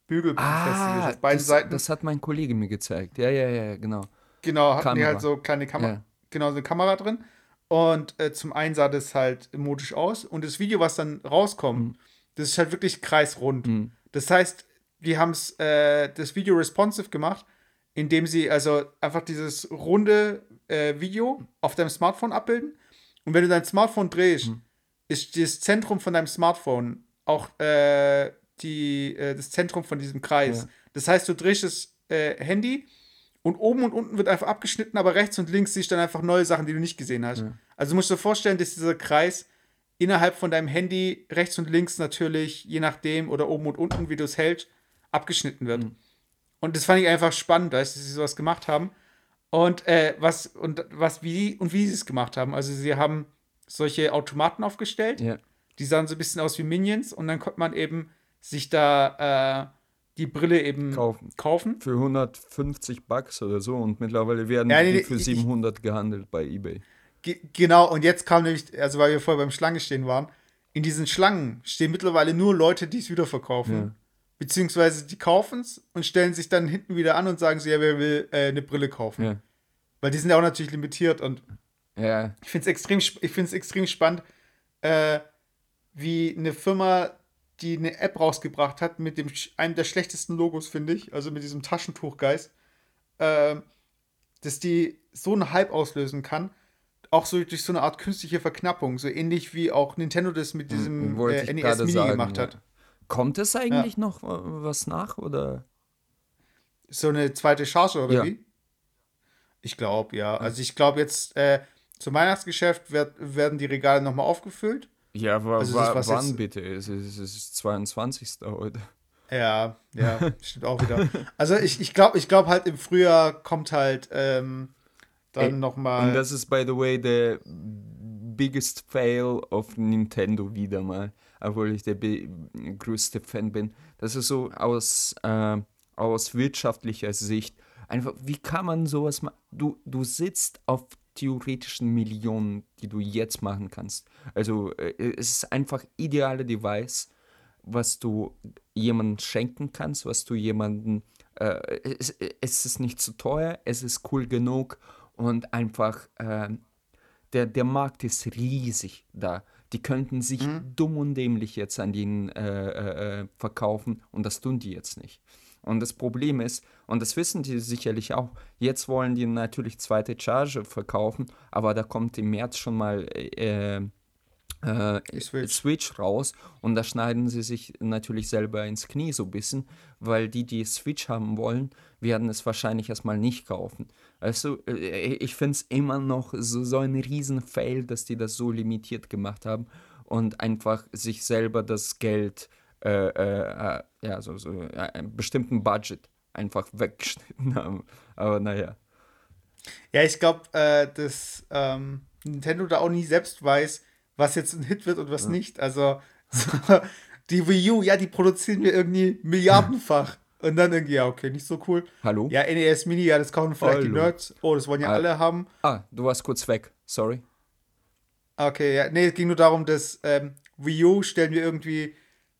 Bügel befestigt ist, Ah, das, Seiten. das hat mein Kollege mir gezeigt. Ja, ja, ja, genau. Genau, hatten die Kamera. halt so kleine Kamera, Ja. genau, so eine Kamera drin. Und äh, zum einen sah das halt modisch aus. Und das Video, was dann rauskommt, das ist halt wirklich kreisrund. Mhm. Das heißt, die haben es äh, das Video responsive gemacht, indem sie also einfach dieses runde äh, Video auf deinem Smartphone abbilden. Und wenn du dein Smartphone drehst, Mhm. ist das Zentrum von deinem Smartphone auch äh, die, äh, das Zentrum von diesem Kreis. Ja. Das heißt, du drehst das äh, Handy und oben und unten wird einfach abgeschnitten, aber rechts und links siehst du dann einfach neue Sachen, die du nicht gesehen hast. Ja. Also du musst dir vorstellen, dass dieser Kreis innerhalb von deinem Handy rechts und links natürlich, je nachdem, oder oben und unten, wie du es hältst, abgeschnitten wird. Mhm. Und das fand ich einfach spannend, dass sie sowas gemacht haben. Und äh, was und was wie und wie sie es gemacht haben. Also sie haben solche Automaten aufgestellt, Ja. die sahen so ein bisschen aus wie Minions und dann konnte man eben sich da äh, die Brille eben Kaufen. kaufen. Für 150 Bucks oder so und mittlerweile werden Ja, nee, die für ich- 700 gehandelt bei eBay. Ge genau, und jetzt kam nämlich, also weil wir vorher beim Schlange stehen waren, in diesen Schlangen stehen mittlerweile nur Leute, die es wieder verkaufen. Ja. Beziehungsweise die kaufen es und stellen sich dann hinten wieder an und sagen so, ja, wer will äh, eine Brille kaufen. Ja. Weil die sind ja auch natürlich limitiert und Ja, ich finde es extrem, sp- ich find's extrem spannend, äh, wie eine Firma, die eine App rausgebracht hat mit dem einem der schlechtesten Logos, finde ich, also mit diesem Taschentuchgeist, äh, dass die so einen Hype auslösen kann, auch so durch so eine Art künstliche Verknappung, so ähnlich wie auch Nintendo das mit diesem Wollte äh, NES Mini sagen, gemacht ja. Kommt es eigentlich noch äh, was nach oder? So eine zweite Charge oder Ja. wie? Ich glaube, ja. Also ich glaube jetzt äh, zum Weihnachtsgeschäft werd, werden die Regale nochmal aufgefüllt. Ja, wa, Also wa, wann jetzt- bitte? Es ist, es ist 22. heute. Ja, ja, (laughs) stimmt auch wieder. Also ich, ich glaube ich glaub halt im Frühjahr kommt halt ähm, dann nochmal. Und das ist, by the way, der biggest fail of Nintendo wieder mal, obwohl ich der größte Fan bin. Das ist so aus, äh, aus wirtschaftlicher Sicht. Einfach, wie kann man sowas machen? Du, du sitzt auf theoretischen Millionen, die du jetzt machen kannst. Also äh, es ist einfach ideale Device, was du jemandem schenken kannst, was du jemanden äh, es, es ist nicht zu teuer, es ist cool genug und einfach ähm, der, der Markt ist riesig da. Die könnten sich dumm und dämlich jetzt an den äh, äh, äh, verkaufen und das tun die jetzt nicht. Und das Problem ist, und das wissen die sicherlich auch, jetzt wollen die natürlich zweite Charge verkaufen, aber da kommt im März schon mal äh, äh, Switch. Switch raus und da schneiden sie sich natürlich selber ins Knie so ein bisschen, weil die, die Switch haben wollen, werden es wahrscheinlich erstmal nicht kaufen. Also äh, ich finde es immer noch so, so ein riesen Fail, dass die das so limitiert gemacht haben und einfach sich selber das Geld, äh, äh, äh, ja, so, so einen bestimmten Budget einfach (laughs) weggeschnitten haben. Aber naja. Ja, ich glaube, äh, dass ähm, Nintendo da auch nie selbst weiß, was jetzt ein Hit wird und was nicht. Also (laughs) so, die Wii U, ja, die produzieren wir irgendwie milliardenfach. Und dann irgendwie, ja, okay, nicht so cool. Hallo? Ja, NES Mini, ja, das kaufen vielleicht die Hallo. Nerds. Oh, das wollen ja Ah. alle haben. Ah, du warst kurz weg. Sorry. Okay, ja, nee, es ging nur darum, dass ähm, Wii U stellen wir irgendwie,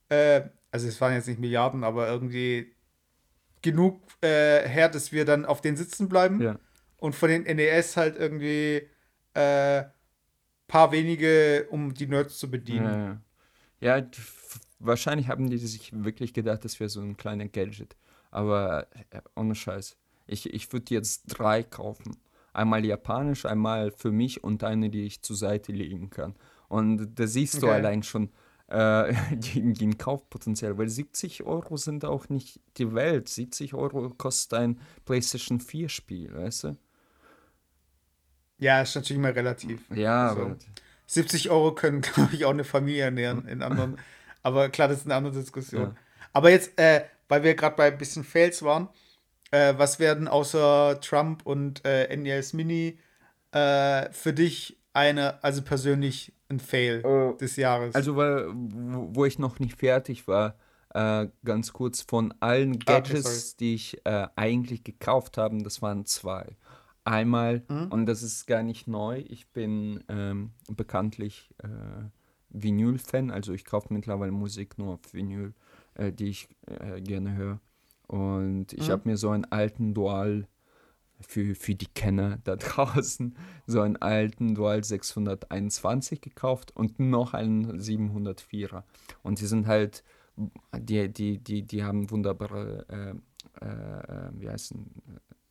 äh, also es waren jetzt nicht Milliarden, aber irgendwie genug äh, her, dass wir dann auf den sitzen bleiben. Ja. Und von den NES halt irgendwie äh, paar wenige, um die Nerds zu bedienen. Ja, ja. wahrscheinlich haben die sich wirklich gedacht, das wäre so ein kleiner Gadget. Aber äh, ohne Scheiß. Ich, ich würde jetzt drei kaufen. Einmal japanisch, einmal für mich und eine, die ich zur Seite legen kann. Und da siehst du Okay. allein schon äh, (laughs) den, den Kaufpotenzial, weil 70 Euro sind auch nicht die Welt. 70 Euro kostet ein PlayStation 4 Spiel, weißt du? Ja, ist natürlich immer relativ. Ja, Also, aber 70 Euro können, (laughs) glaube ich, auch eine Familie ernähren in anderen. aber klar, das ist eine andere Diskussion. Ja. Aber jetzt, äh, weil wir gerade bei ein bisschen Fails waren, äh, was werden außer Trump und äh, NES Mini äh, für dich eine, also persönlich ein Fail Äh, des Jahres? Also, weil, wo ich noch nicht fertig war, äh, ganz kurz von allen Ah, okay, Gadgets, die ich äh, eigentlich gekauft habe, das waren zwei. Einmal, Mhm. und das ist gar nicht neu, ich bin ähm, bekanntlich äh, Vinyl-Fan, also ich kaufe mittlerweile Musik nur auf Vinyl, äh, die ich äh, gerne höre. Und ich Mhm. habe mir so einen alten Dual für, für die Kenner (laughs) da draußen so einen alten Dual 621 gekauft und noch einen 704er. Und die sind halt, die, die, die, die haben wunderbare, äh, äh, wie heißen,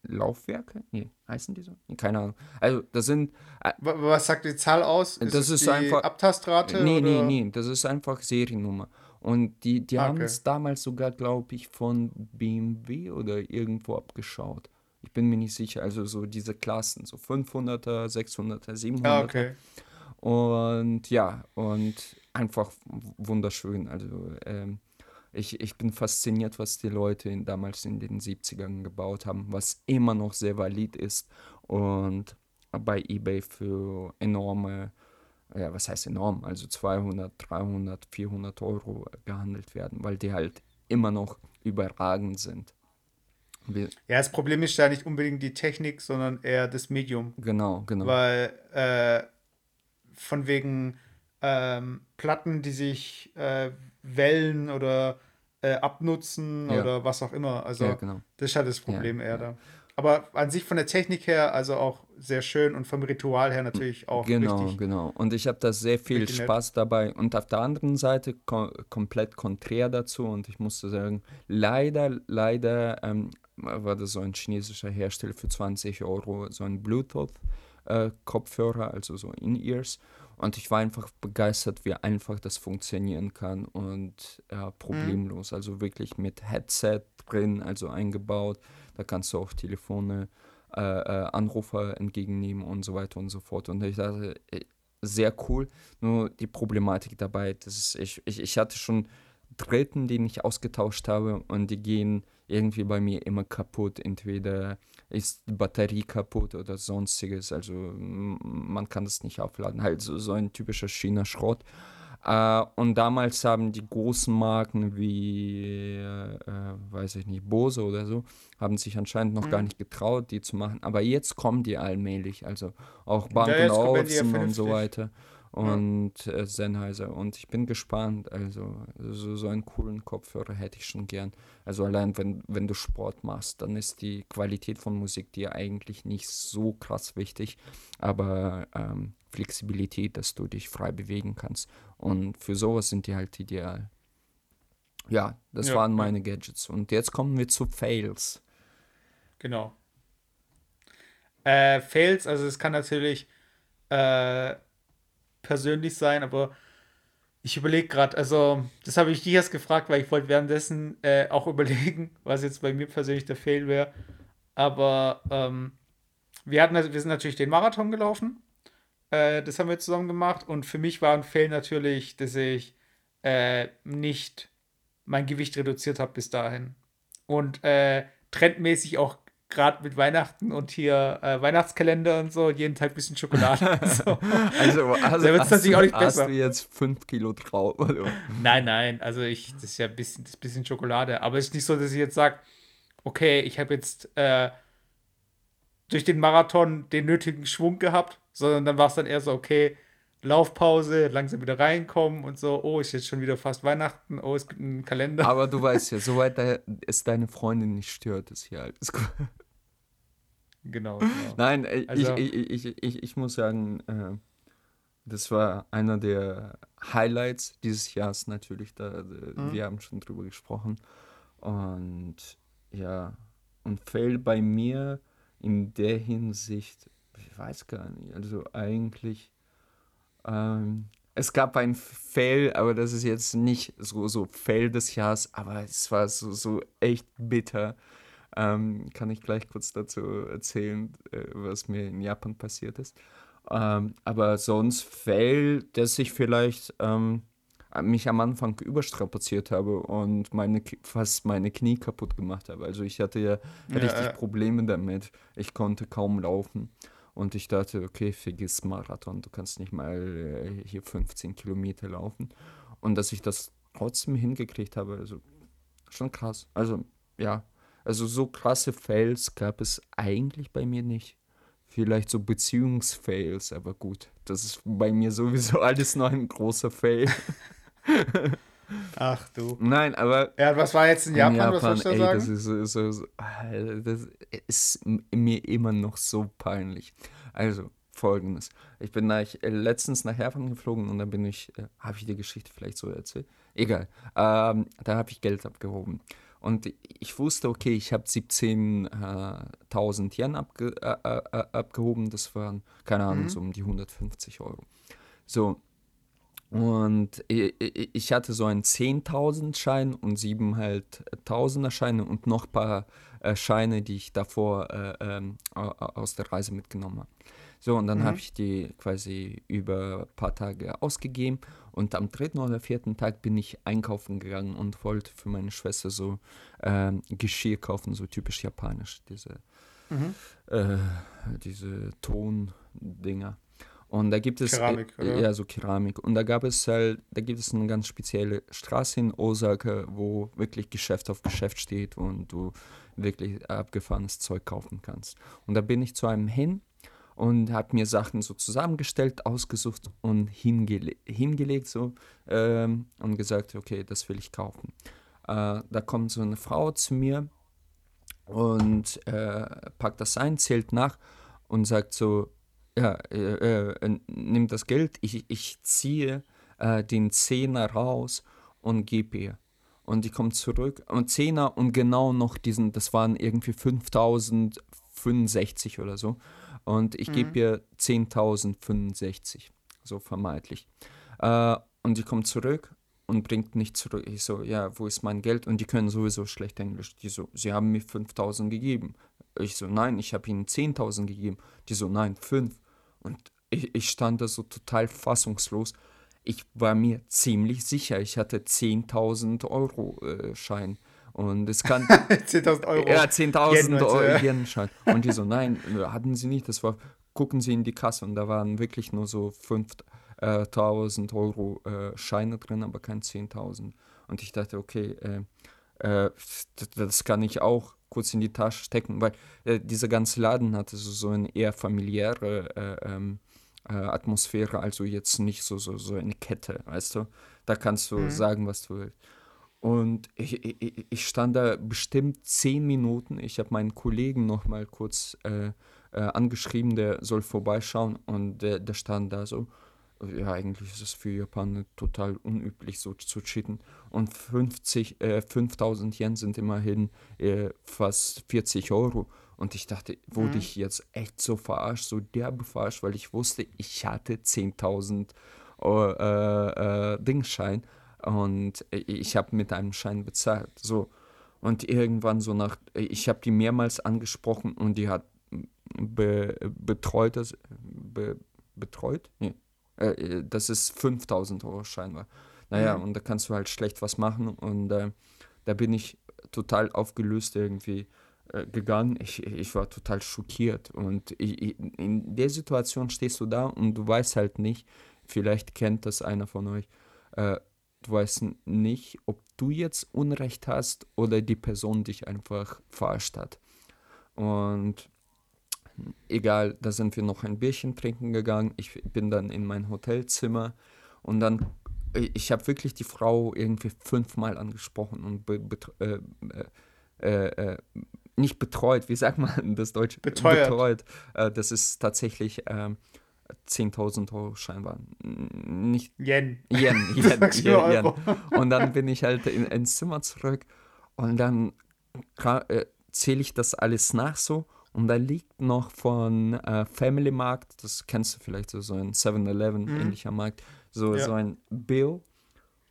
Laufwerke? Nee, heißen die so? Keine Ahnung. Also, das sind, äh, Wa- Was sagt die Zahl aus? Das es ist die einfach- Abtastrate? Nee, nee, oder? nee, das ist einfach Seriennummer. Und die, die Ah, haben okay. es damals sogar, glaube ich, von BMW oder irgendwo abgeschaut. Ich bin mir nicht sicher. Also so diese Klassen, so 500er, 600er, 700er. Ah, okay. Und ja, und einfach wunderschön. Also ähm, ich, ich bin fasziniert, was die Leute in, damals in den 70ern gebaut haben, was immer noch sehr valid ist und bei eBay für enorme, ja, was heißt enorm, also 200, 300, 400 Euro gehandelt werden, weil die halt immer noch überragend sind. Wir, Ja, das Problem ist ja nicht unbedingt die Technik, sondern eher das Medium. genau, genau. Weil äh, von wegen ähm, Platten, die sich äh, wellen oder äh, abnutzen Ja. oder was auch immer. Also ja, genau. das ist halt das Problem eher da. aber an sich von der Technik her, also auch sehr schön und vom Ritual her natürlich auch Genau, richtig. genau. Und ich habe da sehr viel richtig nett. Spaß dabei. Und auf der anderen Seite ko komplett konträr dazu. Und ich musste sagen, leider, leider ähm, war das so ein chinesischer Hersteller für 20 Euro, so ein Bluetooth-Kopfhörer, also so In-Ears. Und ich war einfach begeistert, wie einfach das funktionieren kann und ja, problemlos. Also wirklich mit Headset drin, also eingebaut. Da kannst du auch Telefone, äh, äh, Anrufer entgegennehmen und so weiter und so fort. Und ich dachte, äh, sehr cool. Nur die Problematik dabei, das ist, ich, ich, ich hatte schon Dritten, den ich ausgetauscht habe und die gehen irgendwie bei mir immer kaputt. Entweder ist die Batterie kaputt oder sonstiges. Also man kann das nicht aufladen. Halt so, so ein typischer China-Schrott. Äh, und damals haben die großen Marken wie, äh, äh, weiß ich nicht, Bose oder so, haben sich anscheinend noch gar nicht getraut, die zu machen. Aber jetzt kommen die allmählich. Also auch Bang Ja, und so weiter und äh, Sennheiser. Und ich bin gespannt. Also so, so einen coolen Kopfhörer hätte ich schon gern. Also allein wenn, wenn du Sport machst, dann ist die Qualität von Musik dir eigentlich nicht so krass wichtig. Aber ähm, Flexibilität, dass du dich frei bewegen kannst. Und für sowas sind die halt ideal. Ja, das Ja, waren meine Gadgets. Und jetzt kommen wir zu Fails. Genau. Äh, Fails, also es kann natürlich äh, persönlich sein, aber ich überlege gerade, also das habe ich dich erst gefragt, weil ich wollte währenddessen äh, auch (laughs) überlegen, was jetzt bei mir persönlich der Fail wäre. Aber ähm, wir hatten, wir sind natürlich den Marathon gelaufen. Äh, das haben wir zusammen gemacht und für mich war ein Fail natürlich, dass ich äh, nicht mein Gewicht reduziert habe bis dahin. Und äh, trendmäßig auch gerade mit Weihnachten und hier äh, Weihnachtskalender und so, jeden Tag ein bisschen Schokolade. und (laughs) so. Also, also Da wird's hast, natürlich auch nicht hast besser. du jetzt 5 Kilo drauf? Nein, nein, also ich, das ist ja ein bisschen, das bisschen Schokolade. Aber es ist nicht so, dass ich jetzt sage, okay, ich habe jetzt äh, durch den Marathon den nötigen Schwung gehabt, sondern dann war es dann eher so, okay, Laufpause, langsam wieder reinkommen und so, oh, ist jetzt schon wieder fast Weihnachten, oh, es gibt einen Kalender. Aber du weißt ja, (laughs) soweit es deine Freundin nicht stört, ist hier alles gut. Genau, genau. Nein, äh, Also- ich, ich, ich, ich, ich muss sagen, äh, das war einer der Highlights dieses Jahres natürlich. Da, Mhm. Wir haben schon drüber gesprochen. Und ja, und Fail bei mir in der Hinsicht, ich weiß gar nicht, also eigentlich, ähm, es gab ein Fail, aber das ist jetzt nicht so, so Fail des Jahres, aber es war so, so echt bitter. Ähm, kann ich gleich kurz dazu erzählen, äh, was mir in Japan passiert ist. Ähm, aber sonst Fail, dass ich vielleicht ähm, mich am Anfang überstrapaziert habe und meine, fast meine Knie kaputt gemacht habe. Also ich hatte ja Ja, richtig ja. Probleme damit. Ich konnte kaum laufen. Und ich dachte, okay, vergiss Marathon, du kannst nicht mal äh, hier 15 Kilometer laufen. Und dass ich das trotzdem hingekriegt habe, also schon krass. Also ja, also so krasse Fails gab es eigentlich bei mir nicht. Vielleicht so Beziehungsfails, aber gut, das ist bei mir sowieso (laughs) alles noch ein großer Fail. Ach du. Nein, aber Ja, was war jetzt in Japan, was sollst du da ey, sagen? das ist so, so, das ist mir immer noch so peinlich. Also, folgendes. Ich bin nach, äh, letztens nach Japan geflogen und dann bin ich, äh, habe ich die Geschichte vielleicht so erzählt? Egal. Ähm, da habe ich Geld abgehoben. Und ich wusste, okay, ich habe 17.000 Yen abge, äh, äh, äh, abgehoben. Das waren, keine Ahnung, so um die 150 Euro. So, und ich hatte so einen 10.000 Schein und sieben halt Tausender Scheine und noch ein paar äh, Scheine, die ich davor äh, ähm, au- au- aus der Reise mitgenommen habe. So, und dann habe ich die quasi über ein paar Tage ausgegeben und am dritten oder vierten Tag bin ich einkaufen gegangen und wollte für meine Schwester so ähm, Geschirr kaufen, so typisch japanisch, diese, äh, diese Tondinger. Und da gibt es Keramik, äh, ja so Keramik und da gab es halt, da gibt es eine ganz spezielle Straße in Osaka, wo wirklich Geschäft auf Geschäft steht und du wirklich abgefahrenes Zeug kaufen kannst. Und da bin ich zu einem hin und habe mir Sachen so zusammengestellt, ausgesucht und hingele hingelegt so ähm, und gesagt, okay, das will ich kaufen. Äh, da kommt so eine Frau zu mir und äh, packt das ein, zählt nach und sagt so, ja, äh, äh, nimmt das Geld, ich, ich ziehe äh, den Zehner raus und gebe ihr. Und die kommt zurück und Zehner und genau noch diesen, das waren irgendwie 5065 oder so. Und ich mhm. gebe ihr 10.065, so vermeintlich. Äh, und die kommt zurück und bringt nicht zurück. Ich so, ja, wo ist mein Geld? Und die können sowieso schlecht Englisch. Die so, sie haben mir 5000 gegeben. Ich so, nein, ich habe ihnen 10.000 gegeben. Die so, nein, 5. Und ich, ich stand da so total fassungslos. Ich war mir ziemlich sicher, ich hatte 10.000 Euro äh, Schein. Und es kann. (laughs) 10.000 Euro. Ja, 10.000 Euro Yen-Schein. Und die so, nein, hatten sie nicht. Das war, gucken Sie in die Kasse. Und da waren wirklich nur so 5.000 äh, 1000 Euro äh, Scheine drin, aber kein 10.000. Und ich dachte, okay, äh, äh das kann ich auch kurz in die Tasche stecken, weil äh, dieser ganze Laden hatte so, so eine eher familiäre äh, ähm, Atmosphäre, also jetzt nicht so, so, so eine Kette, weißt du? Da kannst du mhm. sagen, was du willst. Und ich, ich, ich, stand da bestimmt zehn Minuten. Ich habe meinen Kollegen noch mal kurz äh, äh, angeschrieben, der soll vorbeischauen. Und der, der stand da so ja, eigentlich ist es für Japaner total unüblich, so zu cheaten. Und 50, äh, 5000 Yen sind immerhin äh, fast 40 Euro. Und ich dachte, wurde mhm. ich jetzt echt so verarscht, so derbe verarscht, weil ich wusste, ich hatte 10.000 äh, äh, Dingschein und ich habe mit einem Schein bezahlt. So. Und irgendwann so nach, ich habe die mehrmals angesprochen und die hat be, betreut, be, betreut? Nee, äh, äh, das ist 5000 Euro scheinbar. Naja, mhm. und da kannst du halt schlecht was machen und äh, da bin ich total aufgelöst irgendwie äh, gegangen. Ich, ich war total schockiert und ich, in der Situation stehst du da und du weißt halt nicht, vielleicht kennt das einer von euch, äh, du weißt nicht, ob du jetzt Unrecht hast oder die Person dich einfach verarscht hat. Und egal, da sind wir noch ein Bierchen trinken gegangen. Ich bin dann in mein Hotelzimmer und dann, ich habe wirklich die Frau irgendwie fünfmal angesprochen und be, be, äh, äh, äh, nicht betreut, wie sagt man das Deutsche? Beteuert. Betreut. Äh, das ist tatsächlich 10.000 ähm, Euro scheinbar. Nicht Yen. Yen, (laughs) Yen, Yen, Yen. Und dann bin ich halt in, ins Zimmer zurück und dann äh, zähle ich das alles nach so und da liegt noch von äh, Family Markt, das kennst du vielleicht, so, so ein 7-Eleven mhm. ähnlicher Markt, so, ja. so ein Bill.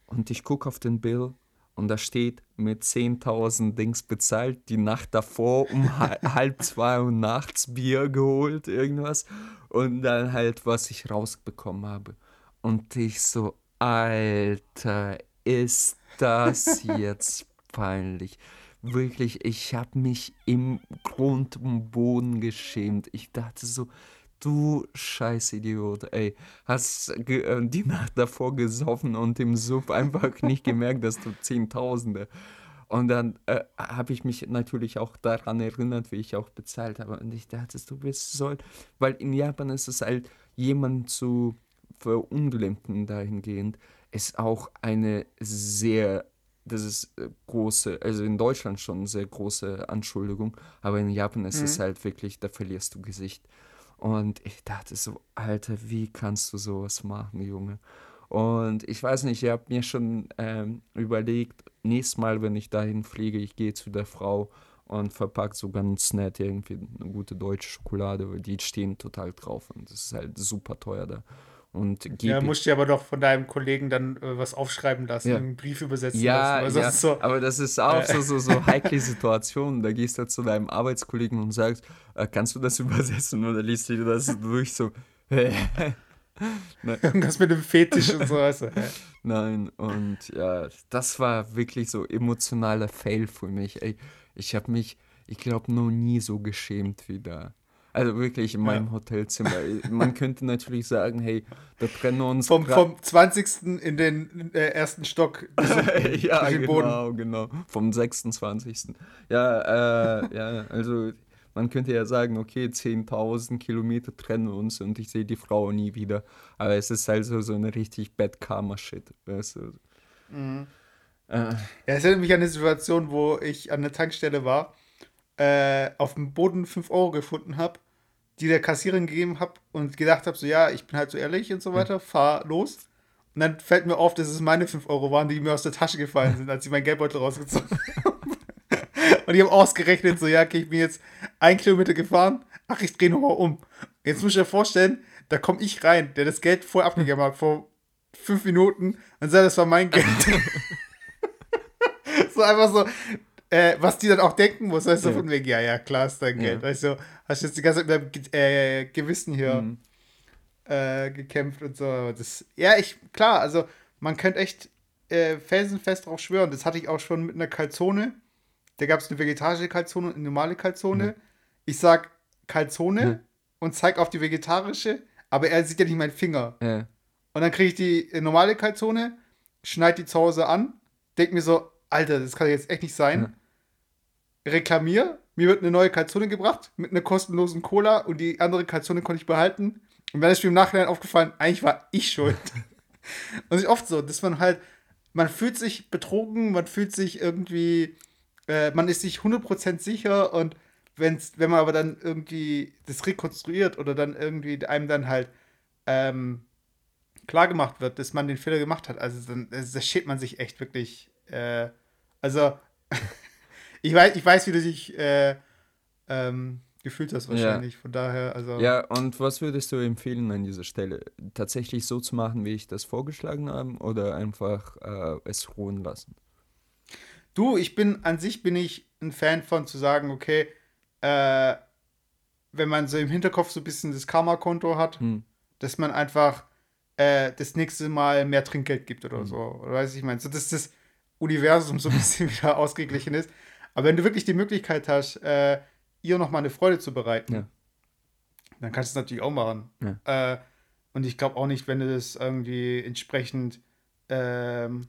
Und ich gucke auf den Bill und da steht mit 10.000 Dings bezahlt, die Nacht davor um (laughs) halb zwei Uhr nachts Bier geholt, irgendwas. Und dann halt, was ich rausbekommen habe. Und ich so, Alter, ist das jetzt (laughs) peinlich wirklich, ich habe mich im Grund und Boden geschämt. Ich dachte so, du scheiß Idiot, ey, hast äh, die Nacht davor gesoffen und im Sub einfach (laughs) nicht gemerkt, dass du Zehntausende. Und dann äh, habe ich mich natürlich auch daran erinnert, wie ich auch bezahlt habe. Und ich dachte, du bist so, weil in Japan ist es halt, jemand zu verunglimpfen dahingehend, ist auch eine sehr das ist äh, große, also in Deutschland schon eine sehr große Anschuldigung, aber in Japan ist mhm. es halt wirklich, da verlierst du Gesicht. Und ich dachte so, Alter, wie kannst du sowas machen, Junge? Und ich weiß nicht, ich habe mir schon ähm, überlegt, nächstes Mal, wenn ich dahin fliege, ich gehe zu der Frau und verpacke so ganz nett irgendwie eine gute deutsche Schokolade, weil die stehen total drauf und das ist halt super teuer da. Und ja, musst du aber doch von deinem Kollegen dann äh, was aufschreiben lassen, ja. einen Brief übersetzen ja, lassen. Ja, so, aber das ist auch äh. so, so, so (laughs) heikle Situation. Da gehst du zu deinem Arbeitskollegen und sagst, äh, kannst du das (laughs) übersetzen? Oder liest du das durch so, (laughs) Irgendwas mit dem Fetisch und so. Also, Nein, und ja, das war wirklich so emotionaler Fail für mich. Ey, ich habe mich, ich glaube, noch nie so geschämt wie da. Also wirklich in meinem ja. Hotelzimmer. Man könnte natürlich sagen, hey, da trennen uns. Vom, vom 20. in den äh, ersten Stock. (laughs) ja, genau, Boden. genau. Vom 26. Ja, äh, ja, also man könnte ja sagen, okay, 10.000 Kilometer trennen uns und ich sehe die Frau nie wieder. Aber es ist also so eine richtig Bad Karma-Shit. Weißt du? mhm. äh. Ja, es erinnert mich an eine Situation, wo ich an der Tankstelle war äh, auf dem Boden 5 Euro gefunden habe, die der Kassiererin gegeben habe und gedacht habe, so ja, ich bin halt so ehrlich und so weiter, mhm. fahr los. Und dann fällt mir auf, dass es meine 5 Euro waren, die mir aus der Tasche gefallen sind, als ich meinen Geldbeutel rausgezogen habe. (laughs) und ich habe ausgerechnet, so ja, okay, ich bin jetzt ein Kilometer gefahren, ach, ich drehe nochmal um. Jetzt muss ich mir vorstellen, da komme ich rein, der das Geld vorher abgegeben hat, vor fünf Minuten, und sagt, das war mein Geld. (laughs) (laughs) so einfach so, äh, was die dann auch denken muss, weißt du, ja. von wegen, ja, ja, klar ist dein Geld, ja. weißt du, hast jetzt die ganze Zeit mit deinem äh, Gewissen hier mhm. äh, gekämpft und so, aber das, ja, ich, klar, also, man könnte echt äh, felsenfest drauf schwören, das hatte ich auch schon mit einer Kalzone, da gab es eine vegetarische Kalzone und eine normale Kalzone, mhm. ich sag Kalzone mhm. und zeig auf die vegetarische, aber er sieht ja nicht meinen Finger. Ja. Und dann kriege ich die äh, normale Kalzone, schneide die zu Hause an, denke mir so, Alter, das kann jetzt echt nicht sein. Ja. Reklamier, mir wird eine neue Kalzone gebracht mit einer kostenlosen Cola und die andere Kalzone konnte ich behalten. Und dann ist mir im Nachhinein aufgefallen, eigentlich war ich schuld. (laughs) und es ist oft so, dass man halt, man fühlt sich betrogen, man fühlt sich irgendwie, äh, man ist sich 100% sicher und wenn's, wenn man aber dann irgendwie das rekonstruiert oder dann irgendwie einem dann halt ähm, klar gemacht wird, dass man den Fehler gemacht hat, also dann das schämt man sich echt wirklich äh, also, ich, weiß, ich weiß, wie du dich äh, ähm, gefühlt hast wahrscheinlich. Ja. Von daher, also. Ja, und was würdest du empfehlen an dieser Stelle? Tatsächlich so zu machen, wie ich das vorgeschlagen habe, oder einfach äh, es ruhen lassen? Du, ich bin an sich bin ich ein Fan von zu sagen, okay, äh, wenn man so im Hinterkopf so ein bisschen das Karma-Konto hat, hm. dass man einfach äh, das nächste Mal mehr Trinkgeld gibt oder hm. so. Oder weiß ich, ich meine, so dass das Universum so ein bisschen (laughs) wieder ausgeglichen ist. Aber wenn du wirklich die Möglichkeit hast, äh, ihr noch mal eine Freude zu bereiten, ja. dann kannst du es natürlich auch machen. Ja. Äh, und ich glaube auch nicht, wenn du das irgendwie entsprechend, ähm,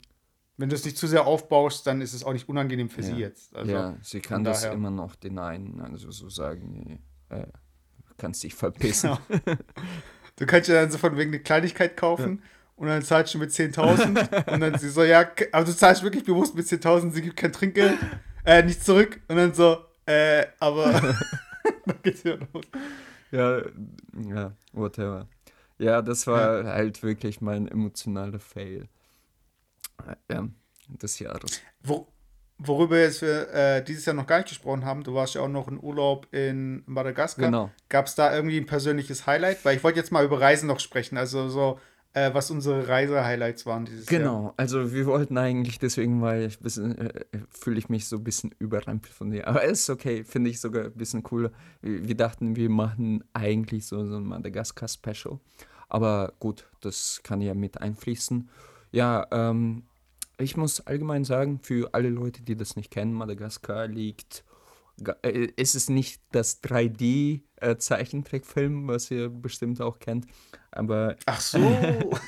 wenn du es nicht zu sehr aufbaust, dann ist es auch nicht unangenehm für ja. sie jetzt. Also, ja, sie kann das daher. immer noch denyen, also so sagen, äh, kannst dich verpissen. Genau. Du kannst ja dann so von wegen eine Kleinigkeit kaufen und dann zahlst du mit 10.000 (laughs) und dann sie so, ja, aber du zahlst wirklich bewusst mit 10.000, sie gibt kein Trinkgeld, äh, nicht zurück und dann so, äh, aber (laughs) (laughs) dann geht's wieder los. Ja, ja, whatever. Ja, das war ja. halt wirklich mein emotionaler Fail ja, des Jahres. Wo, worüber jetzt wir äh, dieses Jahr noch gar nicht gesprochen haben, du warst ja auch noch in Urlaub in Madagaskar. Genau. Gab es da irgendwie ein persönliches Highlight? Weil ich wollte jetzt mal über Reisen noch sprechen, also so äh, was unsere Reise-Highlights waren dieses genau. Jahr. Genau, also wir wollten eigentlich, deswegen weil ich bisschen, äh, fühle ich mich so ein bisschen überrempelt von dir. Aber ist okay, finde ich sogar ein bisschen cooler. Wir, wir, dachten, wir machen eigentlich so, so ein Madagaskar-Special. Aber gut, das kann ja mit einfließen. Ja, ähm, ich muss allgemein sagen, für alle Leute, die das nicht kennen, Madagaskar liegt äh, es ist nicht das 3D-Zeichentrickfilm, äh, was ihr bestimmt auch kennt, aber. Ach so! (laughs)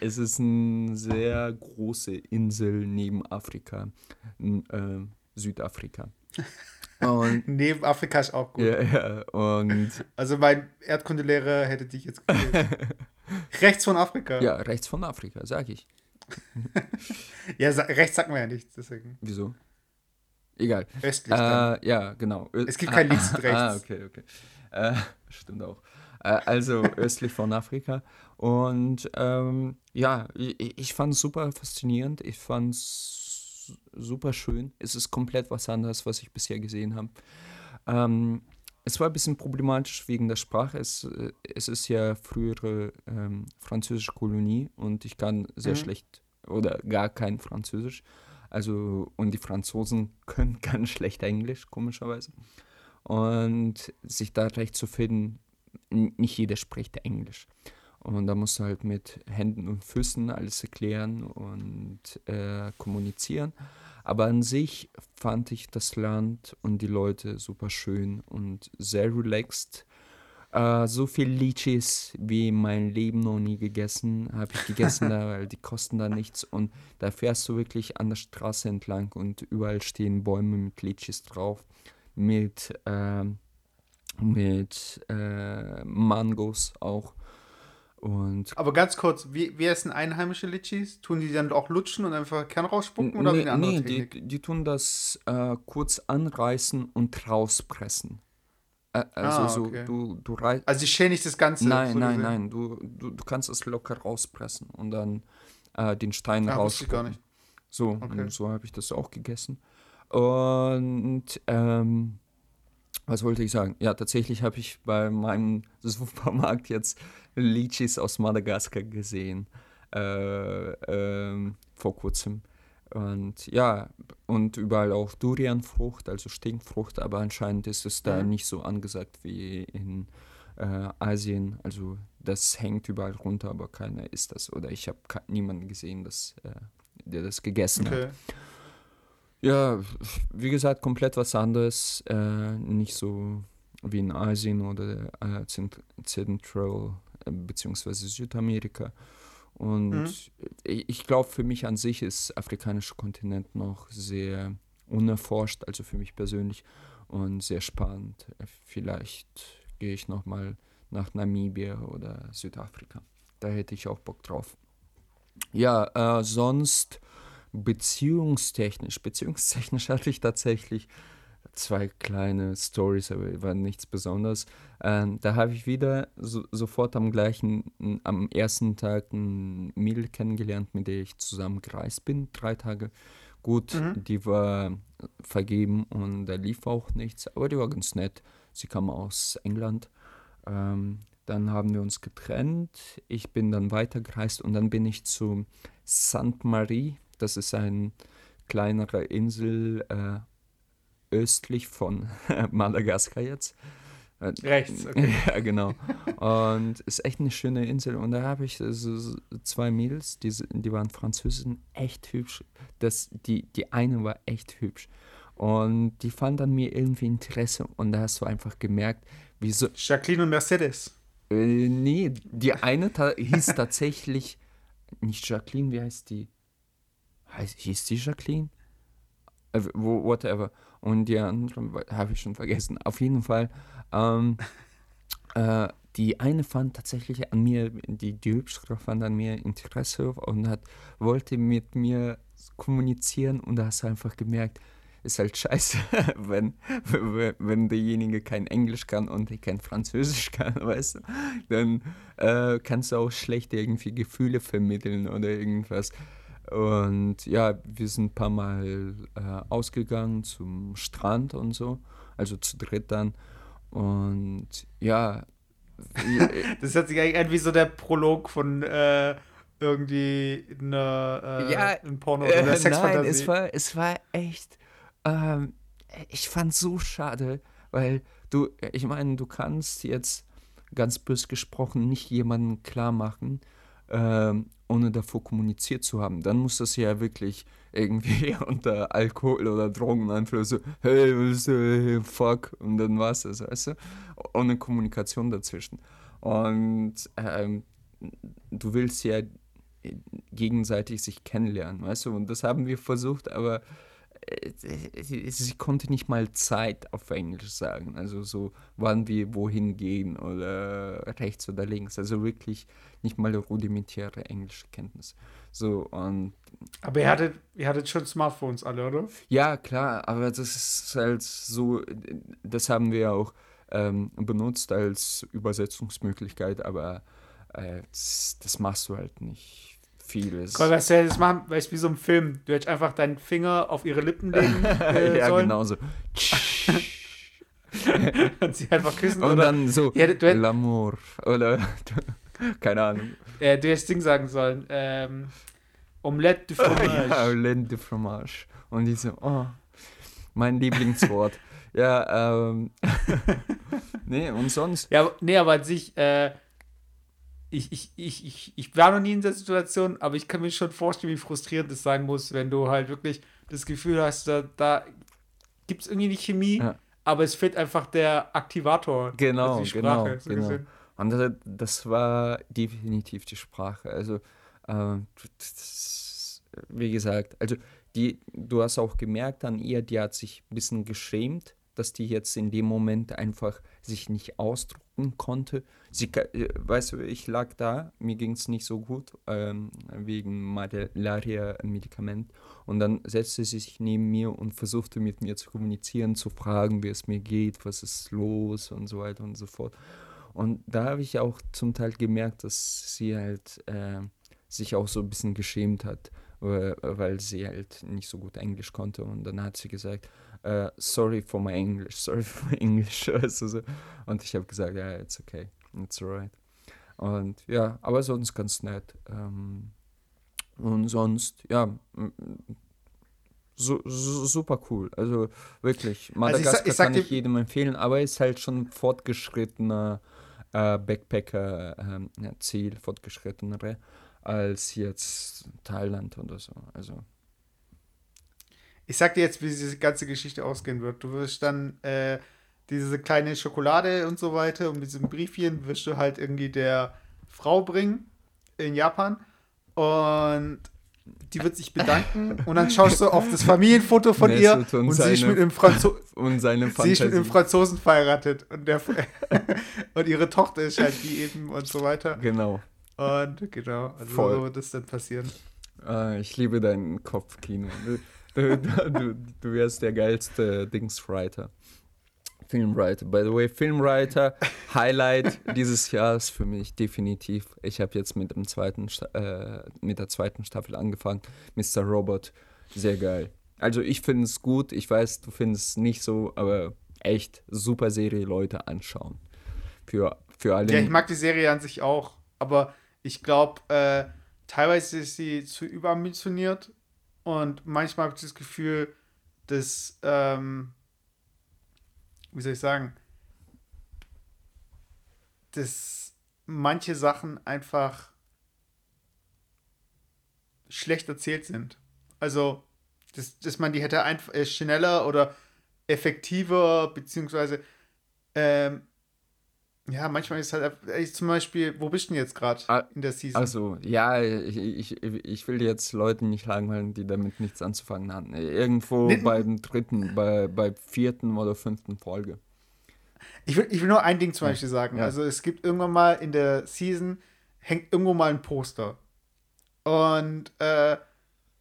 Es ist eine sehr große Insel neben Afrika, äh, Südafrika. Und (laughs) neben Afrika ist auch gut. Ja, ja, und. Also mein Erdkundelehrer hätte dich jetzt (laughs) rechts von Afrika. Ja, rechts von Afrika, sag ich. ja, rechts sagt man ja nichts, deswegen. Wieso? Egal. Östlich. Äh, ja, genau. Es gibt kein Links und Rechts. Ah, okay, okay. Äh, stimmt auch. Äh, also östlich von Afrika. Und ähm, ja, ich, ich fand es super faszinierend. Ich fand es super schön. Es ist komplett was anderes, was ich bisher gesehen habe. Ähm, es war ein bisschen problematisch wegen der Sprache. Es, äh, es ist ja frühere ähm, französische Kolonie und ich kann sehr mhm. schlecht oder gar kein Französisch. Also, und die Franzosen (laughs) können ganz schlecht Englisch, komischerweise. Und sich da recht zu finden, nicht jeder spricht Englisch. Und da musst du halt mit Händen und Füßen alles erklären und äh, kommunizieren. Aber an sich fand ich das Land und die Leute super schön und sehr relaxed. Äh, so viel Litchis wie mein Leben noch nie gegessen, habe ich gegessen, (laughs) da, weil die kosten da nichts. Und da fährst du wirklich an der Straße entlang und überall stehen Bäume mit Litchis drauf, mit, äh, mit äh, Mangos auch. Und Aber ganz kurz, wie, wie essen einheimische Litchis? Tun die dann auch lutschen und einfach Kern rausspucken oder nee, wie eine andere nee, Technik? die, die tun das äh, kurz anreißen und rauspressen. Äh, also Ah, so, okay. du, du reißt. Also ich schäle nicht das Ganze. Nein, so nein, nein, du, du, du kannst es locker rauspressen und dann äh, den Stein Ah, wusste ich gar rausspucken. nicht. So, Okay. und so habe ich das auch gegessen. Und ähm, was wollte ich sagen? Ja, tatsächlich habe ich bei meinem (laughs) Supermarkt jetzt Litchis aus Madagaskar gesehen. Äh, ähm, vor kurzem. Und ja, und überall auch Durianfrucht, also Stinkfrucht, aber anscheinend ist es da Mhm. nicht so angesagt wie in äh, Asien. Also das hängt überall runter, aber keiner isst das. Oder ich habe niemanden gesehen, das, äh, der das gegessen hat. Ja, wie gesagt, komplett was anderes. Äh, nicht so wie in Asien oder äh, Central äh, beziehungsweise Südamerika. Und Mhm. ich, ich glaube, für mich an sich ist der afrikanische Kontinent noch sehr unerforscht, also für mich persönlich und sehr spannend. Vielleicht gehe ich noch mal nach Namibia oder Südafrika. Da hätte ich auch Bock drauf. Ja, äh, sonst beziehungstechnisch, beziehungstechnisch (laughs) hatte ich tatsächlich zwei kleine Stories, aber war nichts Besonderes. Ähm, da habe ich wieder so, sofort am gleichen, am ersten Tag ein Mädel kennengelernt, mit der ich zusammen gereist bin, drei Tage. Gut, Mhm. die war vergeben und da lief auch nichts, aber die war ganz nett. Sie kam aus England. Ähm, dann haben wir uns getrennt. Ich bin dann weitergereist und dann bin ich zu St. Marie. Das ist eine kleinere Insel äh, östlich von (laughs) Madagaskar jetzt. Äh, Rechts, okay. (laughs) ja, genau. Und ist echt eine schöne Insel. Und da habe ich so, zwei Mädels, die, die waren Französinnen, echt hübsch. Das, die, die eine war echt hübsch. Und die fand an mir irgendwie Interesse. Und da hast du einfach gemerkt, wieso. Jacqueline und Mercedes. Äh, nee, die eine ta hieß tatsächlich nicht Jacqueline, wie heißt die? Heißt, hieß die Jacqueline? Äh, whatever. Und die andere habe ich schon vergessen. Auf jeden Fall, ähm, (laughs) äh, die eine fand tatsächlich an mir, die, die hübschere fand an mir Interesse und hat, wollte mit mir kommunizieren und da hast du einfach gemerkt, ist halt scheiße, (laughs) wenn, wenn, derjenige kein Englisch kann und kein Französisch (laughs) kann, weißt du, dann äh, kannst du auch schlecht irgendwie Gefühle vermitteln oder irgendwas. Und ja, wir sind ein paar Mal äh, ausgegangen zum Strand und so, also zu dritt dann. Und ja, wie- (laughs) Das hört sich eigentlich an wie so der Prolog von äh, irgendwie einer äh, Ja, ein Porno oder einer Äh, Sexfantasie. nein, es war, es war echt, ähm, ich fand so schade, weil du, ich meine, du kannst jetzt ganz bös gesprochen nicht jemanden klar machen, ähm, ohne davor kommuniziert zu haben. Dann muss das ja wirklich irgendwie (laughs) unter Alkohol oder Drogeneinfluss so, hey, ist, äh, fuck, und dann war es das, weißt du? Ohne Kommunikation dazwischen. Und ähm, du willst ja gegenseitig sich kennenlernen, weißt du? Und das haben wir versucht, aber äh, sie, sie konnte nicht mal Zeit auf Englisch sagen. Also so, wann wir wohin gehen oder rechts oder links. Also wirklich nicht mal rudimentäre englische Kenntnis. So, und Aber ihr hattet, ihr hattet schon Smartphones alle, oder? ja, klar, aber das ist halt so, das haben wir auch ähm, benutzt als Übersetzungsmöglichkeit, aber äh, das, das machst du halt nicht vieles. Komm, weißt du, das machen, weißt du, wie so ein Film. Du hättest einfach deinen Finger auf ihre Lippen legen (laughs) äh, ja, sollen genau so. (laughs) und sie einfach küssen. Und oder dann so, Ja, du hätt- L'amour, oder, (laughs) keine Ahnung. äh, du hättest Ding sagen sollen. Ähm, Omelette de Fromage. Ja, Laine de Fromage. Und die so, oh, mein Lieblingswort. ja, ähm, nee, und sonst, Ja, nee, aber an sich, äh, ich, ich, ich, ich, ich war noch nie in der Situation, aber ich kann mir schon vorstellen, wie frustrierend es sein muss, wenn du halt wirklich das Gefühl hast, da, da gibt es irgendwie eine Chemie, Ja. aber es fehlt einfach der Aktivator. Genau, also die Sprache, genau, so genau. gesehen. Und das, das war definitiv die Sprache. Also, ähm, das, wie gesagt, also die, du hast auch gemerkt an ihr, die hat sich ein bisschen geschämt, dass die jetzt in dem Moment einfach sich nicht ausdrucken konnte. Sie, äh, weißt du, ich lag da, mir ging es nicht so gut ähm, wegen Malaria-Medikament und dann setzte sie sich neben mir und versuchte mit mir zu kommunizieren, zu fragen, wie es mir geht, was ist los und so weiter und so fort. Und da habe ich auch zum Teil gemerkt, dass sie halt äh, sich auch so ein bisschen geschämt hat, weil sie halt nicht so gut Englisch konnte. Und dann hat sie gesagt, uh, sorry for my English, (laughs) sorry for my English. Also so. Und ich habe gesagt, ja, yeah, it's okay, it's alright. Und ja, aber sonst ganz nett. Ähm, und sonst, ja, so, so, super cool. Also wirklich, Madagaskar also ich, ich kann ich jedem empfehlen, aber ist halt schon fortgeschrittener äh, Backpacker-Ziel, äh, fortgeschrittenere als jetzt Thailand oder so. Also. Ich sag dir jetzt, wie diese ganze Geschichte ausgehen wird. Du wirst dann äh, diese kleine Schokolade und so weiter und mit diesem Briefchen wirst du halt irgendwie der Frau bringen in Japan und die wird sich bedanken und dann schaust du auf das Familienfoto von ihr und, und sie ist mit (laughs) und seine sie ist mit einem Franzosen verheiratet und, der, (laughs) und ihre Tochter ist halt die eben und so weiter. Genau. Und genau, also Voll. so wird das dann passieren. Ah, ich liebe deinen Kopfkino. Du, du, wärst der geilste Dingswriter. Filmwriter. By the way, Filmwriter, Highlight dieses Jahres für mich definitiv. Ich habe jetzt mit, dem zweiten, äh, mit der zweiten Staffel angefangen. Mr. Robot, sehr geil. Also ich finde es gut. Ich weiß, du findest es nicht so, aber echt super Serie, Leute anschauen. Für, für alle. Ja, ich mag die Serie an sich auch, aber ich glaube, äh, teilweise ist sie zu überambitioniert und manchmal habe ich das Gefühl, dass, ähm, wie soll ich sagen, dass manche Sachen einfach schlecht erzählt sind. Also, dass, dass man die hätte einfach äh, schneller oder effektiver, beziehungsweise ähm, ja, manchmal ist halt, ich zum Beispiel, wo bist du denn jetzt gerade ah, in der Season? Also, ja, ich, ich, ich will jetzt Leute nicht langweilen, die damit nichts anzufangen haben. Irgendwo nee, beim dritten, bei, bei vierten oder fünften Folge. Ich will, ich will nur ein Ding zum Beispiel sagen. Ja. Also, es gibt irgendwann mal in der Season, hängt irgendwo mal ein Poster. Und äh,